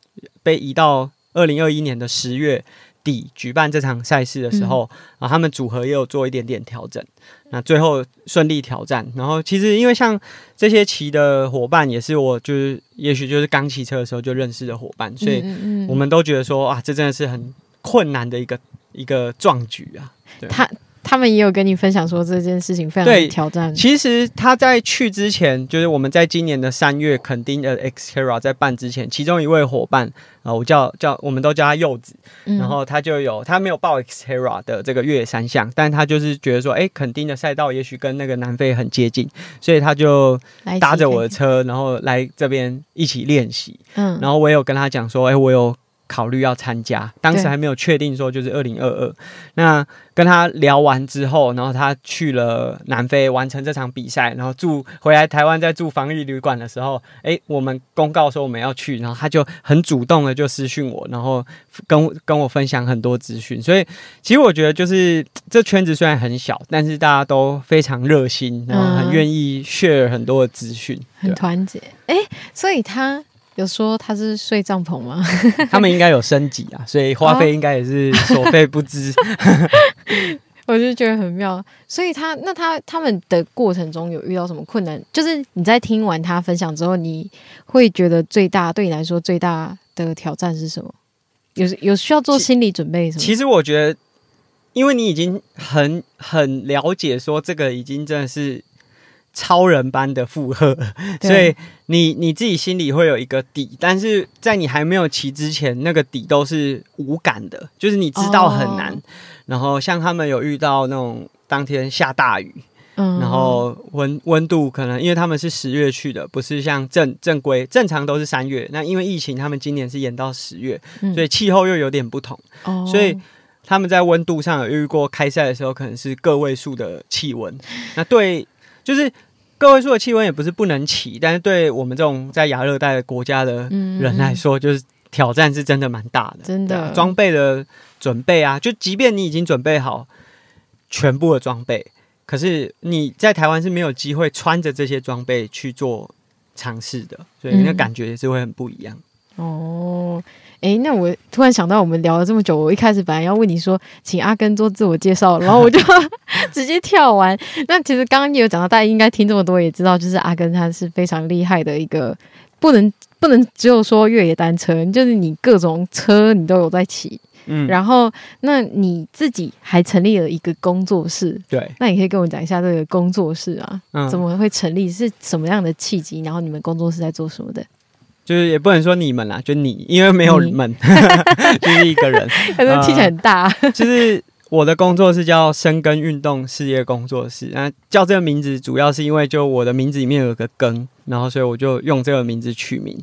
被移到二零二一年的十月底举办这场赛事的时候，啊，他们组合也有做一点点调整。那最后顺利挑战，然后其实因为像这些骑的伙伴也是我就是也许就是刚骑车的时候就认识的伙伴，所以我们都觉得说啊，这真的是很困难的一个一个壮举啊。对。他。他们也有跟你分享说这件事情非常的挑战。其实他在去之前，就是我们在今年的三月肯丁的 Xterra 在办之前，其中一位伙伴啊，我叫叫我们都叫他柚子，嗯、然后他就有他没有报 Xterra 的这个越野三项，但他就是觉得说，哎，肯丁的赛道也许跟那个南非很接近，所以他就搭着我的车，然后来这边一起练习。嗯，然后我也有跟他讲说，哎，我有。考虑要参加，当时还没有确定说就是二零二二。那跟他聊完之后，然后他去了南非完成这场比赛，然后住回来台湾，在住防疫旅馆的时候，哎，我们公告说我们要去，然后他就很主动的就私讯我，然后跟跟我分享很多资讯。所以其实我觉得就是这圈子虽然很小，但是大家都非常热心，然后很愿意 share 很多的资讯，很团结。哎，所以他。有说他是睡帐篷吗？他们应该有升级啊，所以花费应该也是所费不貲。我就觉得很妙，所以他那他他们的过程中有遇到什么困难？就是你在听完他分享之后，你会觉得最大对你来说最大的挑战是什么？有有需要做心理准备什么？其实我觉得，因为你已经很很了解说这个已经真的是。超人般的负荷，所以你你自己心里会有一个底，但是在你还没有骑之前，那个底都是无感的，就是你知道很难。哦、然后像他们有遇到那种当天下大雨，嗯，然后温温度可能因为他们是十月去的，不是像正正规正常都是三月。那因为疫情，他们今年是延到十月，嗯、所以气候又有点不同，哦、所以他们在温度上有遇过开赛的时候，可能是个位数的气温。那对。就是个位数的气温也不是不能骑，但是对我们这种在亚热带的国家的人来说，就是挑战是真的蛮大的。真的，装备的准备啊，就即便你已经准备好全部的装备，可是你在台湾是没有机会穿着这些装备去做尝试的，所以那感觉也是会很不一样。嗯、哦。哎、欸，那我突然想到，我们聊了这么久，我一开始本来要问你说，请阿根做自我介绍，然后我就 直接跳完。那其实刚刚也有讲到，大家应该听这么多，也知道，就是阿根他是非常厉害的一个，不能不能只有说越野单车，就是你各种车你都有在骑。嗯，然后那你自己还成立了一个工作室，对，那你可以跟我讲一下这个工作室啊，嗯、怎么会成立，是什么样的契机？然后你们工作室在做什么的？就是也不能说你们啦，就你，因为没有你们，你 就是一个人，可能听起来很大。呃，就是我的工作室叫深耕运动事业工作室，那叫这个名字主要是因为就我的名字里面有个耕，然后所以我就用这个名字取名。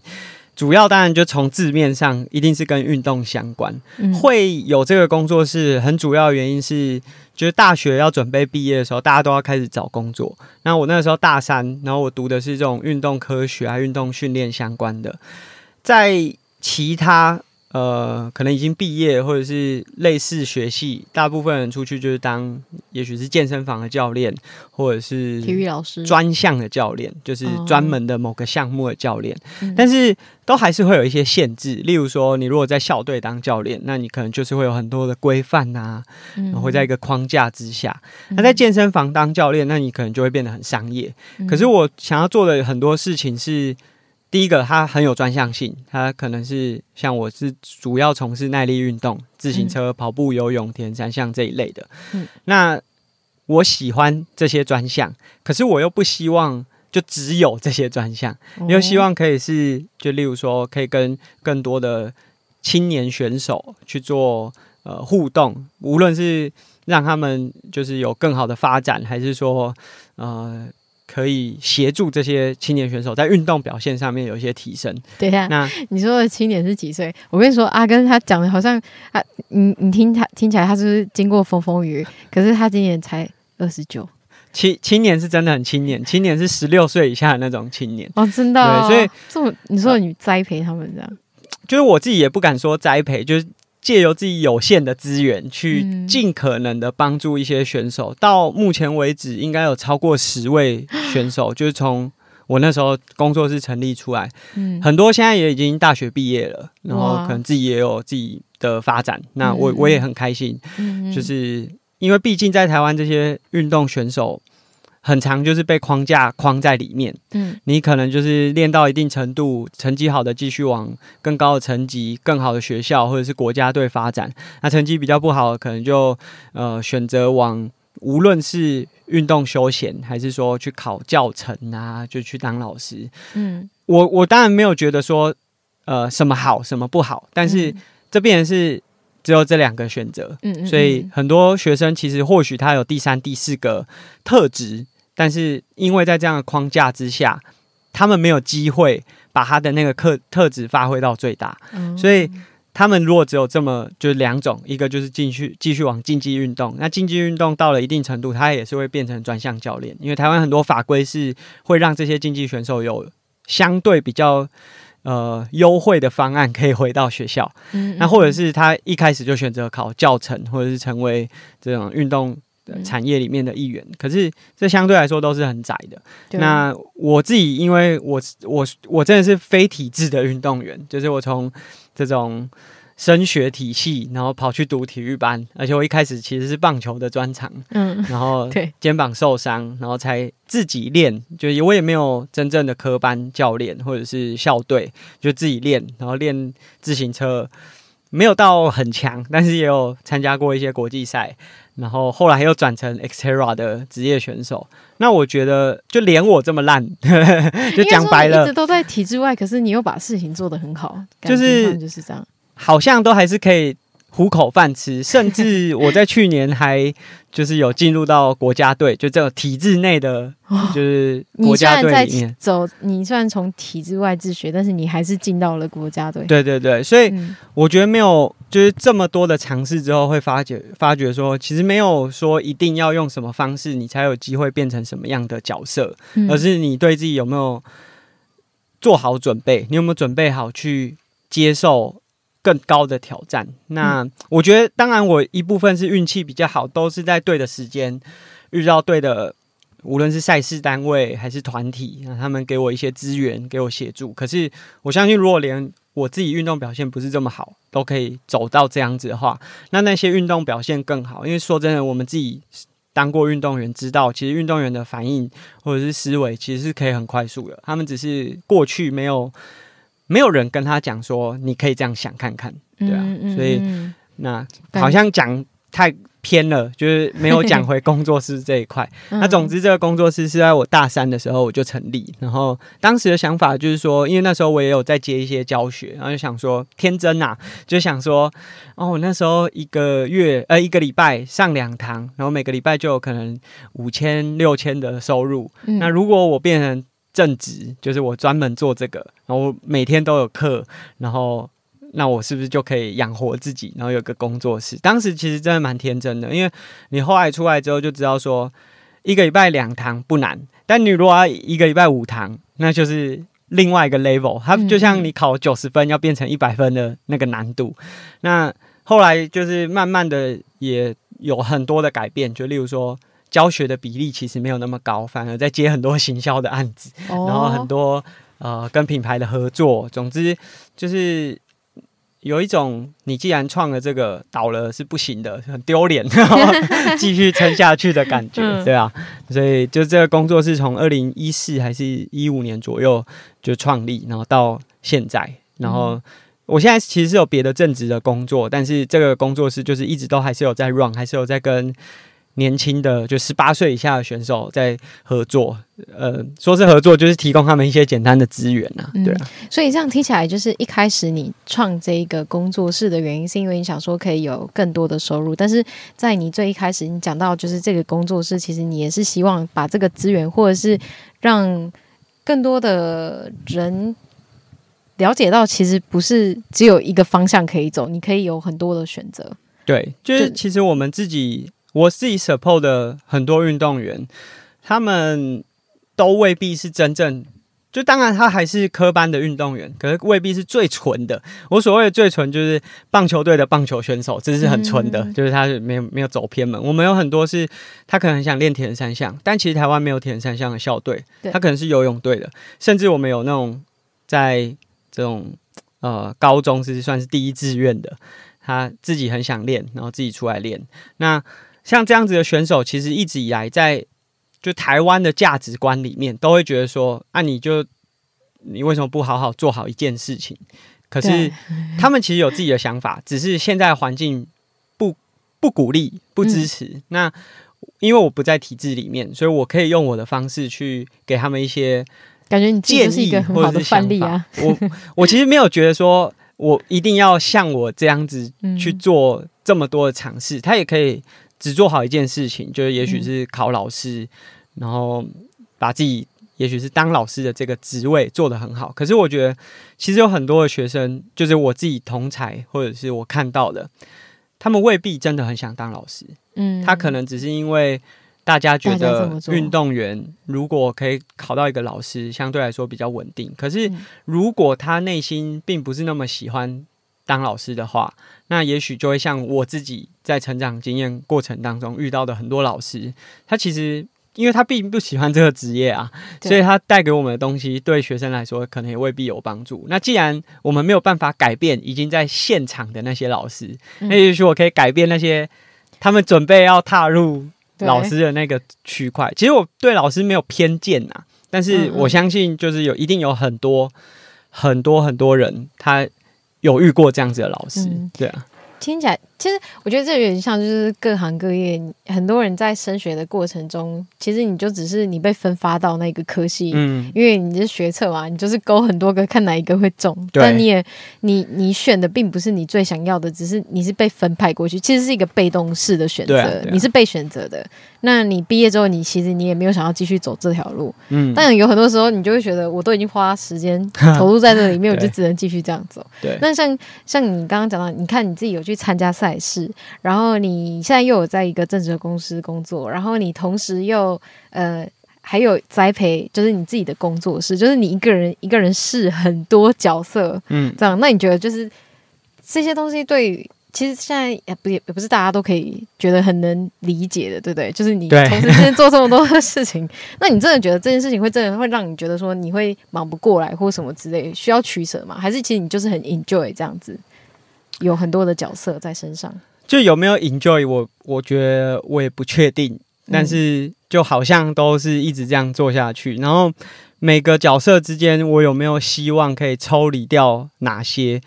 主要当然就从字面上一定是跟运动相关，嗯、会有这个工作室，很主要的原因是，就是大学要准备毕业的时候，大家都要开始找工作。那我那个时候大三，然后我读的是这种运动科学啊、运动训练相关的，在其他。呃，可能已经毕业，或者是类似学系，大部分人出去就是当，也许是健身房的教练，或者是体育老师，专项的教练，就是专门的某个项目的教练。哦、但是都还是会有一些限制，例如说，你如果在校队当教练，那你可能就是会有很多的规范啊，然后会在一个框架之下。嗯、那在健身房当教练，那你可能就会变得很商业。嗯、可是我想要做的很多事情是。第一个，它很有专项性，它可能是像我是主要从事耐力运动，自行车、跑步、游泳、铁人三项这一类的。嗯，那我喜欢这些专项，可是我又不希望就只有这些专项，哦、又希望可以是，就例如说，可以跟更多的青年选手去做呃互动，无论是让他们就是有更好的发展，还是说呃。可以协助这些青年选手在运动表现上面有一些提升。等一下，那你说的青年是几岁？我跟你说，阿根他讲的好像啊，你你听他听起来他是不是经过风风雨雨？可是他今年才二十九。青青年是真的很青年，青年是十六岁以下的那种青年哦，真的、哦。对，所以这么你说你栽培他们这样，就是我自己也不敢说栽培，就是。借由自己有限的资源，去尽可能的帮助一些选手。嗯、到目前为止，应该有超过十位选手，就是从我那时候工作室成立出来，嗯、很多现在也已经大学毕业了，然后可能自己也有自己的发展。那我我也很开心，嗯、就是因为毕竟在台湾这些运动选手。很长就是被框架框在里面，嗯，你可能就是练到一定程度，成绩好的继续往更高的层级、更好的学校或者是国家队发展。那成绩比较不好的，可能就呃选择往无论是运动休闲，还是说去考教程啊，就去当老师。嗯，我我当然没有觉得说呃什么好什么不好，但是这边是。只有这两个选择，嗯，嗯，嗯，所以很多学生其实或许他有第三、第四个特质，但是因为在这样的框架之下，他们没有机会把他的那个特特质发挥到最大，嗯，所以他们如果只有这么就是两种，一个就是继续继续往竞技运动，那竞技运动到了一定程度，他也是会变成专项教练，因为台湾很多法规是会让这些竞技选手有相对比较。呃，优惠的方案可以回到学校，嗯嗯，那或者是他一开始就选择考教程，或者是成为这种运动产业里面的一员，嗯、可是这相对来说都是很窄的。那我自己，因为我我我真的是非体制的运动员，就是我从这种。升学体系，然后跑去读体育班，而且我一开始其实是棒球的专长，嗯，然后肩膀受伤，然后才自己练，就我也没有真正的科班教练或者是校队，就自己练，然后练自行车，没有到很强，但是也有参加过一些国际赛，然后后来又转成 Xterra 的职业选手。那我觉得，就连我这么烂，就讲白了，一直都在体制外，可是你又把事情做得很好，就是就是这样。好像都还是可以糊口饭吃，甚至我在去年还就是有进入到国家队，就这个体制内的，就是国家队里面走。你虽然从体制外自学，但是你还是进到了国家队。对对对，所以我觉得没有就是这么多的尝试之后，会发觉发觉说，其实没有说一定要用什么方式，你才有机会变成什么样的角色，而是你对自己有没有做好准备，你有没有准备好去接受。更高的挑战。那我觉得，当然，我一部分是运气比较好，都是在对的时间遇到对的，无论是赛事单位还是团体，那他们给我一些资源，给我协助。可是，我相信，如果连我自己运动表现不是这么好，都可以走到这样子的话，那那些运动表现更好。因为说真的，我们自己当过运动员，知道其实运动员的反应或者是思维，其实是可以很快速的。他们只是过去没有。没有人跟他讲说，你可以这样想看看，对啊，嗯嗯、所以那好像讲太偏了，就是没有讲回工作室这一块。那总之，这个工作室是在我大三的时候我就成立，然后当时的想法就是说，因为那时候我也有在接一些教学，然后就想说天真啊，就想说哦，我那时候一个月呃一个礼拜上两堂，然后每个礼拜就有可能五千六千的收入。嗯、那如果我变成正职就是我专门做这个，然后每天都有课，然后那我是不是就可以养活自己？然后有个工作室。当时其实真的蛮天真的，因为你后来出来之后就知道说，一个礼拜两堂不难，但你如果要一个礼拜五堂，那就是另外一个 level。它就像你考九十分要变成一百分的那个难度。那后来就是慢慢的也有很多的改变，就例如说。教学的比例其实没有那么高，反而在接很多行销的案子，然后很多呃跟品牌的合作。总之就是有一种你既然创了这个，倒了是不行的，很丢脸，然 后继续撑下去的感觉，对啊。所以就这个工作是从二零一四还是一五年左右就创立，然后到现在，然后我现在其实是有别的正职的工作，但是这个工作室就是一直都还是有在 run，还是有在跟。年轻的就十八岁以下的选手在合作，呃，说是合作，就是提供他们一些简单的资源啊，对啊。嗯，所以这样听起来，就是一开始你创这一个工作室的原因，是因为你想说可以有更多的收入。但是在你最一开始，你讲到就是这个工作室，其实你也是希望把这个资源，或者是让更多的人了解到，其实不是只有一个方向可以走，你可以有很多的选择。对，就是其实我们自己。我自己 support 的很多运动员，他们都未必是真正，就当然他还是科班的运动员，可是未必是最纯的。我所谓的最纯，就是棒球队的棒球选手，这是很纯的，嗯、就是他是没有没有走偏门。我们有很多是，他可能很想练铁人三项，但其实台湾没有铁人三项的校队，他可能是游泳队的，甚至我们有那种在这种呃高中是算是第一志愿的，他自己很想练，然后自己出来练，那。像这样子的选手，其实一直以来在就台湾的价值观里面，都会觉得说：啊，你就你为什么不好好做好一件事情？可是他们其实有自己的想法，只是现在环境不不鼓励、不支持。嗯、那因为我不在体制里面，所以我可以用我的方式去给他们一些感觉，你建议一个很好的范例啊。我我其实没有觉得说我一定要像我这样子去做这么多的尝试，他也可以。只做好一件事情，就是也许是考老师，嗯、然后把自己也许是当老师的这个职位做得很好。可是我觉得，其实有很多的学生，就是我自己同才或者是我看到的，他们未必真的很想当老师。嗯，他可能只是因为大家觉得运动员如果可以考到一个老师，相对来说比较稳定。可是如果他内心并不是那么喜欢。当老师的话，那也许就会像我自己在成长经验过程当中遇到的很多老师，他其实因为他并不喜欢这个职业啊，所以他带给我们的东西对学生来说可能也未必有帮助。那既然我们没有办法改变已经在现场的那些老师，那也许我可以改变那些他们准备要踏入老师的那个区块。其实我对老师没有偏见呐，但是我相信就是有一定有很多很多很多人他。有遇过这样子的老师，嗯、对啊，听起来其实我觉得这有点像，就是各行各业很多人在升学的过程中，其实你就只是你被分发到那个科系，嗯，因为你是学测嘛，你就是勾很多个，看哪一个会中，但你也你你选的并不是你最想要的，只是你是被分派过去，其实是一个被动式的选择，啊啊、你是被选择的。那你毕业之后，你其实你也没有想要继续走这条路，嗯，但有很多时候你就会觉得，我都已经花时间 投入在这里面，我就只能继续这样走。对，那像像你刚刚讲到，你看你自己有去参加赛事，然后你现在又有在一个正职的公司工作，然后你同时又呃还有栽培，就是你自己的工作室，就是你一个人一个人试很多角色，嗯，这样，那你觉得就是这些东西对？其实现在也不也不是大家都可以觉得很能理解的，对不对？就是你同时之间做这么多的事情，那你真的觉得这件事情会真的会让你觉得说你会忙不过来或什么之类，需要取舍吗？还是其实你就是很 enjoy 这样子，有很多的角色在身上？就有没有 enjoy？我我觉得我也不确定，但是就好像都是一直这样做下去。然后每个角色之间，我有没有希望可以抽离掉哪些？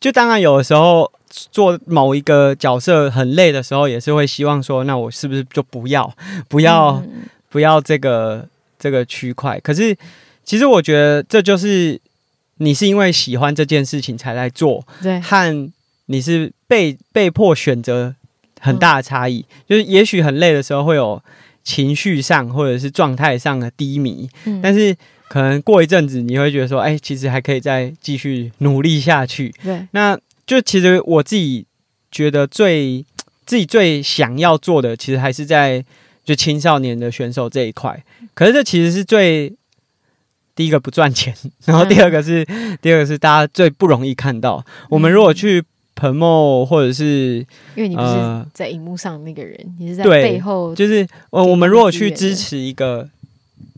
就当然有的时候。做某一个角色很累的时候，也是会希望说，那我是不是就不要不要、嗯、不要这个这个区块？可是其实我觉得这就是你是因为喜欢这件事情才来做，对，和你是被被迫选择很大的差异。嗯、就是也许很累的时候会有情绪上或者是状态上的低迷，嗯、但是可能过一阵子你会觉得说，哎、欸，其实还可以再继续努力下去。对，那。就其实我自己觉得最 自己最想要做的，其实还是在就青少年的选手这一块。可是这其实是最第一个不赚钱，然后第二个是、嗯、第二个是大家最不容易看到。嗯、我们如果去 promote 或者是因为你不是在荧幕上那个人，呃、你是在背后，就是我我们如果去支持一个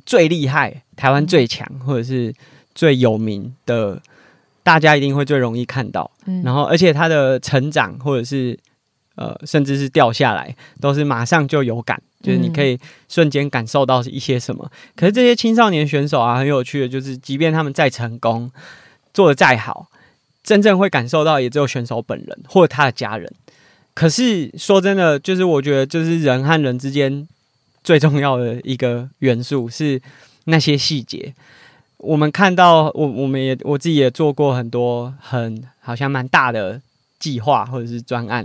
最厉害、台湾最强或者是最有名的。大家一定会最容易看到，嗯、然后而且他的成长或者是呃，甚至是掉下来，都是马上就有感，就是你可以瞬间感受到一些什么。嗯、可是这些青少年选手啊，很有趣的，就是即便他们再成功，做的再好，真正会感受到也只有选手本人或者他的家人。可是说真的，就是我觉得，就是人和人之间最重要的一个元素是那些细节。我们看到，我我们也我自己也做过很多很好像蛮大的计划或者是专案，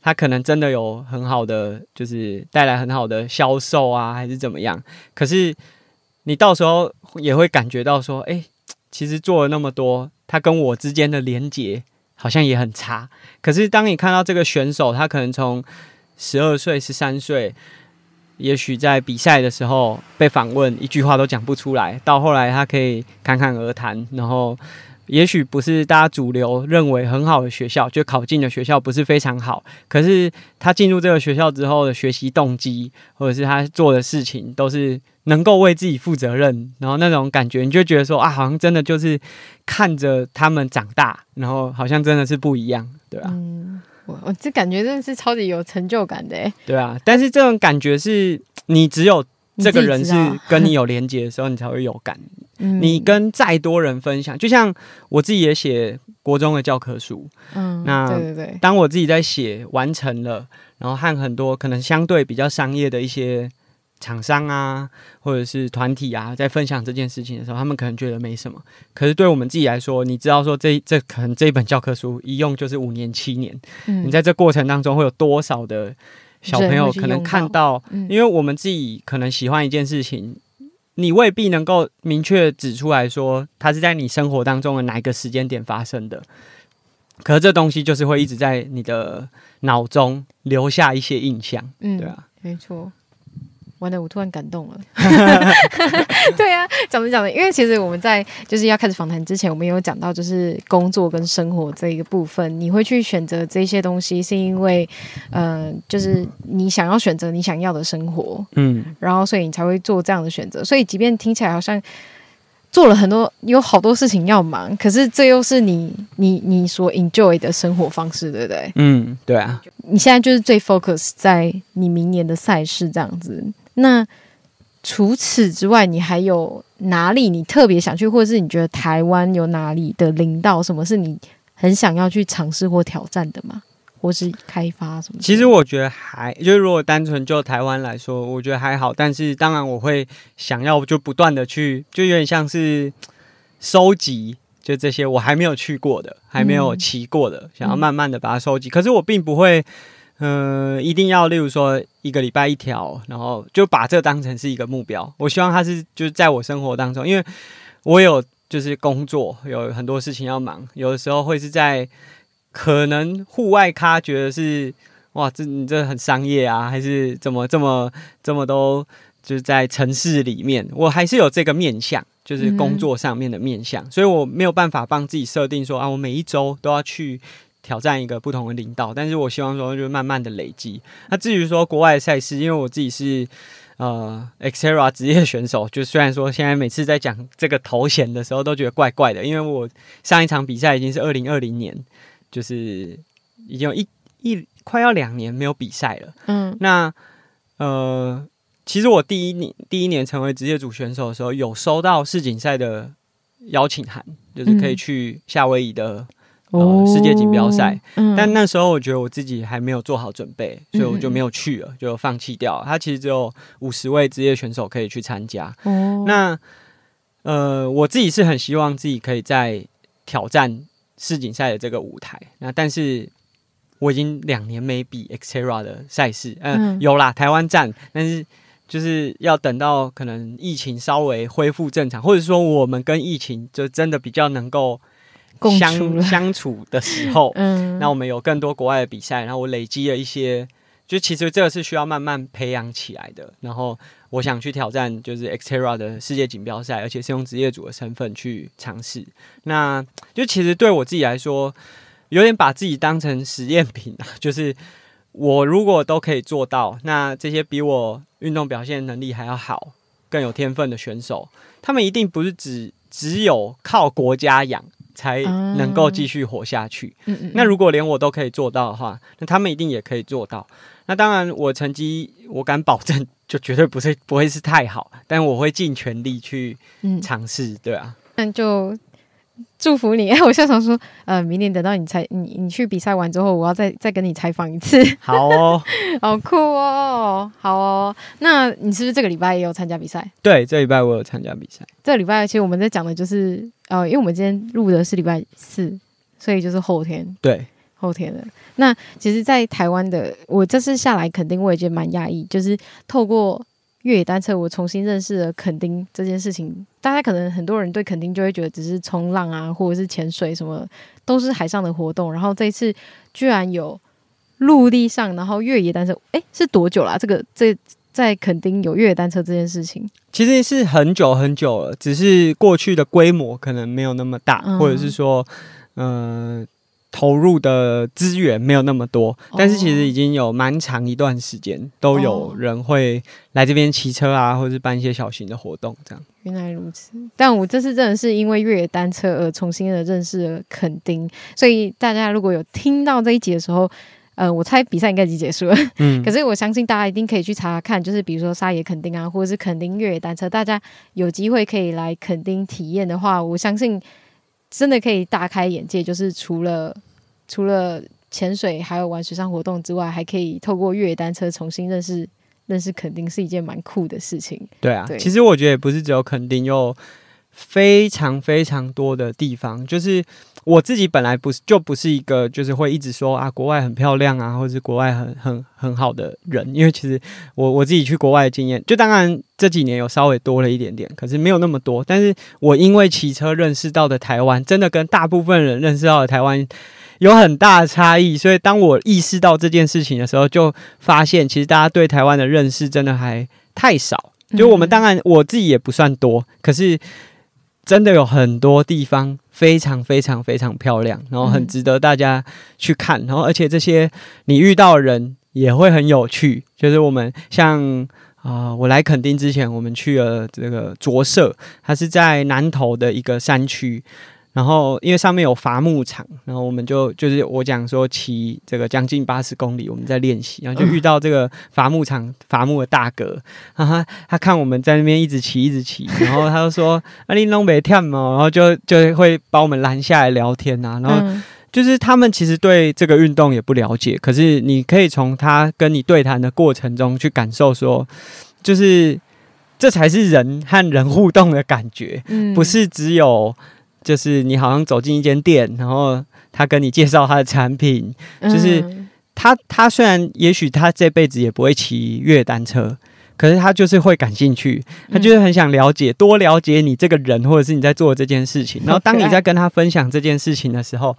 它可能真的有很好的，就是带来很好的销售啊，还是怎么样？可是你到时候也会感觉到说，哎，其实做了那么多，他跟我之间的连接好像也很差。可是当你看到这个选手，他可能从十二岁、十三岁。也许在比赛的时候被访问，一句话都讲不出来，到后来他可以侃侃而谈，然后也许不是大家主流认为很好的学校，就考进的学校不是非常好，可是他进入这个学校之后的学习动机，或者是他做的事情，都是能够为自己负责任，然后那种感觉，你就觉得说啊，好像真的就是看着他们长大，然后好像真的是不一样，对吧？嗯我我这感觉真的是超级有成就感的哎！对啊，但是这种感觉是你只有这个人是跟你有连接的时候，你才会有感。嗯，你跟再多人分享，就像我自己也写国中的教科书，嗯，那对对对，当我自己在写完成了，然后和很多可能相对比较商业的一些。厂商啊，或者是团体啊，在分享这件事情的时候，他们可能觉得没什么。可是对我们自己来说，你知道说这这可能这一本教科书一用就是五年七年。嗯，你在这过程当中会有多少的小朋友可能看到？嗯，因为我们自己可能喜欢一件事情，你未必能够明确指出来说它是在你生活当中的哪一个时间点发生的。可是这东西就是会一直在你的脑中留下一些印象。嗯，对啊，没错。完了，我突然感动了。对啊，讲着讲着，因为其实我们在就是要开始访谈之前，我们有讲到就是工作跟生活这一个部分，你会去选择这些东西，是因为呃，就是你想要选择你想要的生活，嗯，然后所以你才会做这样的选择。所以即便听起来好像做了很多，有好多事情要忙，可是这又是你你你所 enjoy 的生活方式，对不对？嗯，对啊。你现在就是最 focus 在你明年的赛事这样子。那除此之外，你还有哪里你特别想去，或者是你觉得台湾有哪里的领导，什么是你很想要去尝试或挑战的吗？或是开发什么？其实我觉得还就是，如果单纯就台湾来说，我觉得还好。但是当然，我会想要就不断的去，就有点像是收集，就这些我还没有去过的，还没有骑过的，嗯、想要慢慢的把它收集。可是我并不会。嗯、呃，一定要，例如说一个礼拜一条，然后就把这当成是一个目标。我希望它是就是在我生活当中，因为我有就是工作，有很多事情要忙，有的时候会是在可能户外咖觉得是哇，这你这很商业啊，还是怎么这么这么都就是在城市里面，我还是有这个面向，就是工作上面的面向，嗯、所以我没有办法帮自己设定说啊，我每一周都要去。挑战一个不同的领导，但是我希望说，就慢慢的累积。那至于说国外的赛事，因为我自己是呃 Xterra 职业选手，就虽然说现在每次在讲这个头衔的时候都觉得怪怪的，因为我上一场比赛已经是二零二零年，就是已经有一一快要两年没有比赛了。嗯，那呃，其实我第一年第一年成为职业组选手的时候，有收到世锦赛的邀请函，就是可以去夏威夷的。呃，世界锦标赛，嗯、但那时候我觉得我自己还没有做好准备，所以我就没有去了，就放弃掉了。他其实只有五十位职业选手可以去参加。哦、那呃，我自己是很希望自己可以在挑战世锦赛的这个舞台。那但是我已经两年没比 Xterra 的赛事，呃、嗯，有啦，台湾站，但是就是要等到可能疫情稍微恢复正常，或者说我们跟疫情就真的比较能够。相相处的时候，嗯，那我们有更多国外的比赛，然后我累积了一些，就其实这个是需要慢慢培养起来的。然后我想去挑战，就是 Xterra 的世界锦标赛，而且是用职业组的身份去尝试。那就其实对我自己来说，有点把自己当成实验品啊。就是我如果都可以做到，那这些比我运动表现能力还要好、更有天分的选手，他们一定不是只只有靠国家养。才能够继续活下去。嗯嗯。那如果连我都可以做到的话，那他们一定也可以做到。那当然，我成绩我敢保证，就绝对不是不会是太好，但我会尽全力去尝试。对啊，那就。祝福你！我现在想说，呃，明年等到你采你你去比赛完之后，我要再再跟你采访一次。好哦，好酷哦，好哦。那你是不是这个礼拜也有参加比赛？对，这礼拜我有参加比赛。这礼拜其实我们在讲的就是，呃，因为我们今天录的是礼拜四，所以就是后天。对，后天的。那其实，在台湾的，我这次下来肯定，我也觉得蛮压抑，就是透过。越野单车，我重新认识了垦丁这件事情。大家可能很多人对垦丁就会觉得只是冲浪啊，或者是潜水什么，都是海上的活动。然后这一次居然有陆地上，然后越野单车，诶，是多久啦？这个这在垦丁有越野单车这件事情，其实是很久很久了，只是过去的规模可能没有那么大，嗯、或者是说，嗯、呃。投入的资源没有那么多，但是其实已经有蛮长一段时间都有人会来这边骑车啊，或者是办一些小型的活动这样。原来如此，但我这次真的是因为越野单车而重新的认识了垦丁，所以大家如果有听到这一集的时候，呃，我猜比赛应该已经结束了。嗯，可是我相信大家一定可以去查查看，就是比如说沙野垦丁啊，或者是垦丁越野单车，大家有机会可以来垦丁体验的话，我相信。真的可以大开眼界，就是除了除了潜水还有玩水上活动之外，还可以透过越野单车重新认识认识垦丁，是一件蛮酷的事情。对啊，对，其实我觉得也不是只有垦丁，有非常非常多的地方，就是。我自己本来不是就不是一个就是会一直说啊国外很漂亮啊，或者是国外很很很好的人，因为其实我我自己去国外的经验，就当然这几年有稍微多了一点点，可是没有那么多。但是我因为骑车认识到的台湾，真的跟大部分人认识到的台湾有很大的差异。所以当我意识到这件事情的时候，就发现其实大家对台湾的认识真的还太少。就我们当然我自己也不算多，可是真的有很多地方非常非常非常漂亮，然后很值得大家去看。然后而且这些你遇到的人也会很有趣。就是我们像啊、呃，我来垦丁之前，我们去了这个卓社，它是在南投的一个山区。然后，因为上面有伐木场，然后我们就就是我讲说骑这个将近八十公里，我们在练习，然后就遇到这个伐木场伐木的大哥，他看我们在那边一直骑一直骑，然后他就说：“啊，你弄没跳嘛？”然后就 就会把我们拦下来聊天呐、啊。然后就是他们其实对这个运动也不了解，可是你可以从他跟你对谈的过程中去感受说，就是这才是人和人互动的感觉，不是只有。就是你好像走进一间店，然后他跟你介绍他的产品，就是他他虽然也许他这辈子也不会骑越野单车，可是他就是会感兴趣，他就是很想了解多了解你这个人，或者是你在做这件事情。然后当你在跟他分享这件事情的时候，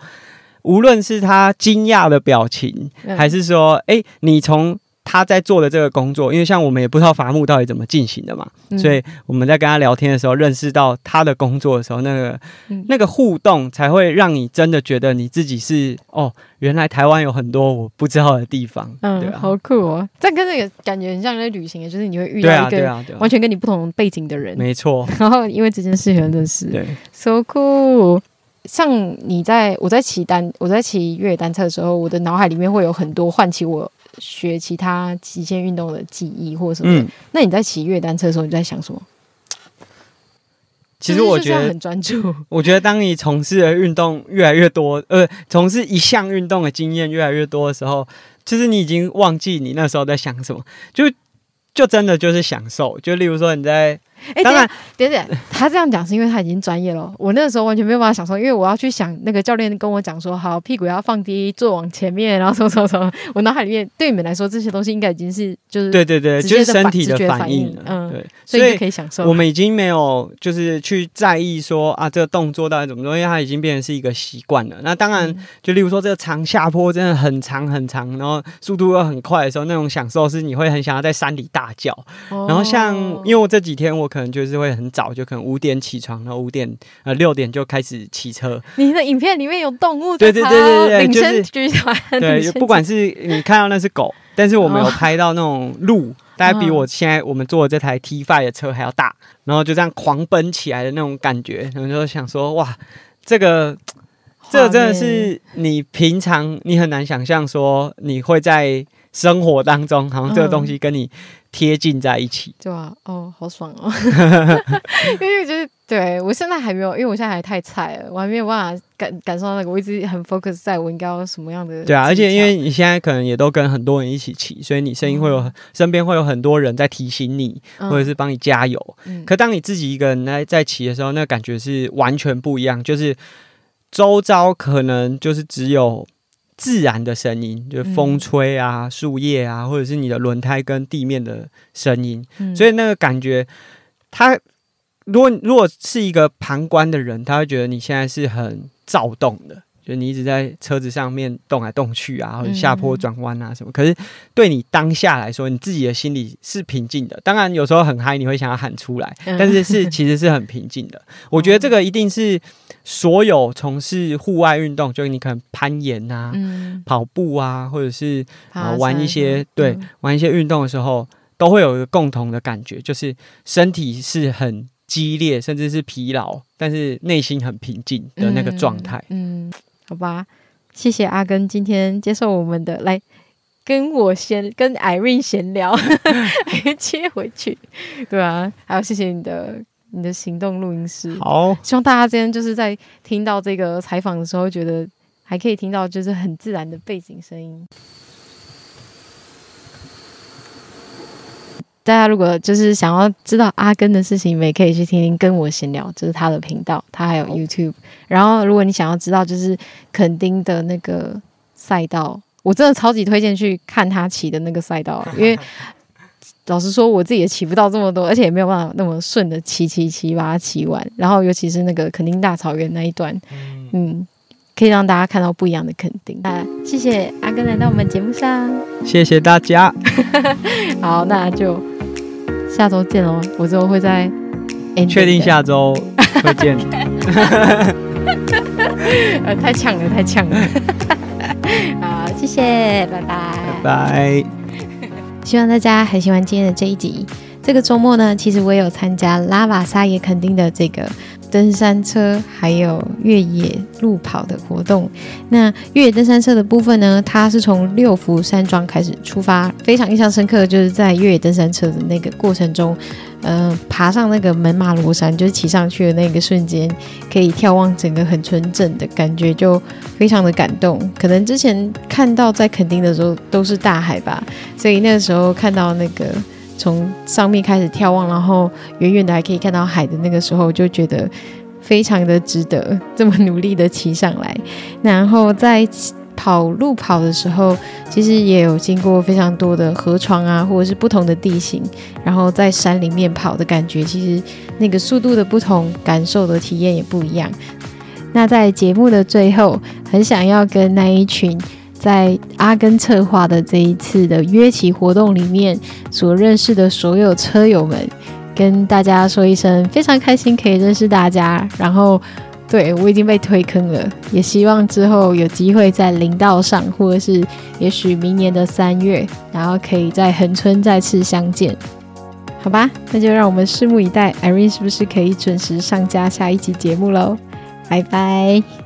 无论是他惊讶的表情，还是说，哎，你从。他在做的这个工作，因为像我们也不知道伐木到底怎么进行的嘛，嗯、所以我们在跟他聊天的时候，认识到他的工作的时候，那个、嗯、那个互动才会让你真的觉得你自己是哦，原来台湾有很多我不知道的地方，嗯，对啊，好酷哦！这跟那个感觉很像在旅行，就是你会遇到一个完全跟你不同背景的人，没错。然后因为这件事情认识，对，so cool。像你在我在骑单我在骑越野单车的时候，我的脑海里面会有很多唤起我。学其他极限运动的记忆或者什么？嗯、那你在骑越野单车的时候，你在想什么？其实我觉得很专注。我觉得当你从事的运动越来越多，呃，从事一项运动的经验越来越多的时候，就是你已经忘记你那时候在想什么，就就真的就是享受。就例如说你在。哎，当然，等等，他这样讲是因为他已经专业了。我那个时候完全没有办法享受，因为我要去想那个教练跟我讲说，好，屁股要放低，坐往前面，然后什么什么什么。我脑海里面对你们来说，这些东西应该已经是就是对对对，就是身体的反应，嗯，对，所以可以享受。我们已经没有就是去在意说啊，这个动作到底怎么做，因为它已经变成是一个习惯了。那当然，就例如说这个长下坡真的很长很长，然后速度又很快的时候，那种享受是你会很想要在山里大叫。然后像因为我这几天我可能就是会很。早就可能五点起床，然后五点呃六点就开始骑车。你的影片里面有动物，对对对对对，领先集团。对，不管是你看到那是狗，但是我们有拍到那种鹿，哦、大概比我现在我们坐的这台 T5 的车还要大，然后就这样狂奔起来的那种感觉，然后就想说哇，这个这个真的是你平常你很难想象说你会在生活当中，好像这个东西跟你。贴近在一起，对啊，哦，好爽哦！因为就是对我现在还没有，因为我现在还太菜了，我还没有办法感感受到那个。我一直很 focus 在我应该要什么样的。对啊，而且因为你现在可能也都跟很多人一起骑，所以你声音会有、嗯、身边会有很多人在提醒你，或者是帮你加油。嗯、可当你自己一个人在在骑的时候，那个、感觉是完全不一样，就是周遭可能就是只有。自然的声音，就是风吹啊、树叶啊，或者是你的轮胎跟地面的声音，嗯、所以那个感觉，他如果如果是一个旁观的人，他会觉得你现在是很躁动的。就你一直在车子上面动来动去啊，或者下坡转弯啊什么。可是对你当下来说，你自己的心里是平静的。当然有时候很嗨，你会想要喊出来，但是是其实是很平静的。我觉得这个一定是所有从事户外运动，就你可能攀岩啊、跑步啊，或者是啊玩一些对玩一些运动的时候，都会有一个共同的感觉，就是身体是很激烈，甚至是疲劳，但是内心很平静的那个状态。嗯。好吧，谢谢阿根今天接受我们的来跟我闲跟 Irene 闲聊，接回去，对啊，还有谢谢你的你的行动录音师，好，希望大家今天就是在听到这个采访的时候，觉得还可以听到就是很自然的背景声音。大家如果就是想要知道阿根的事情，你们也可以去听听跟我闲聊，就是他的频道，他还有 YouTube。然后，如果你想要知道就是垦丁的那个赛道，我真的超级推荐去看他骑的那个赛道，因为老实说，我自己也骑不到这么多，而且也没有办法那么顺的骑骑骑把它骑完。然后，尤其是那个垦丁大草原那一段，嗯，可以让大家看到不一样的肯定。啊，谢谢阿根来到我们节目上，谢谢大家。好，那就。下周见喽！我之后会在，确定下周会见。呃，太呛了，太呛了。好，谢谢，拜拜，拜拜。希望大家很喜欢今天的这一集。这个周末呢，其实我也有参加拉瓦萨也肯定的这个登山车还有越野路跑的活动。那越野登山车的部分呢，它是从六福山庄开始出发，非常印象深刻的就是在越野登山车的那个过程中，呃，爬上那个门马罗山，就是骑上去的那个瞬间，可以眺望整个很纯正的感觉，就非常的感动。可能之前看到在垦丁的时候都是大海吧，所以那个时候看到那个。从上面开始眺望，然后远远的还可以看到海的那个时候，就觉得非常的值得这么努力的骑上来。然后在跑路跑的时候，其实也有经过非常多的河床啊，或者是不同的地形，然后在山里面跑的感觉，其实那个速度的不同，感受的体验也不一样。那在节目的最后，很想要跟那一群。在阿根策划的这一次的约骑活动里面，所认识的所有车友们，跟大家说一声非常开心可以认识大家。然后，对，我已经被推坑了，也希望之后有机会在林道上，或者是也许明年的三月，然后可以在恒春再次相见。好吧，那就让我们拭目以待，Irene 是不是可以准时上架下一集节目喽？拜拜。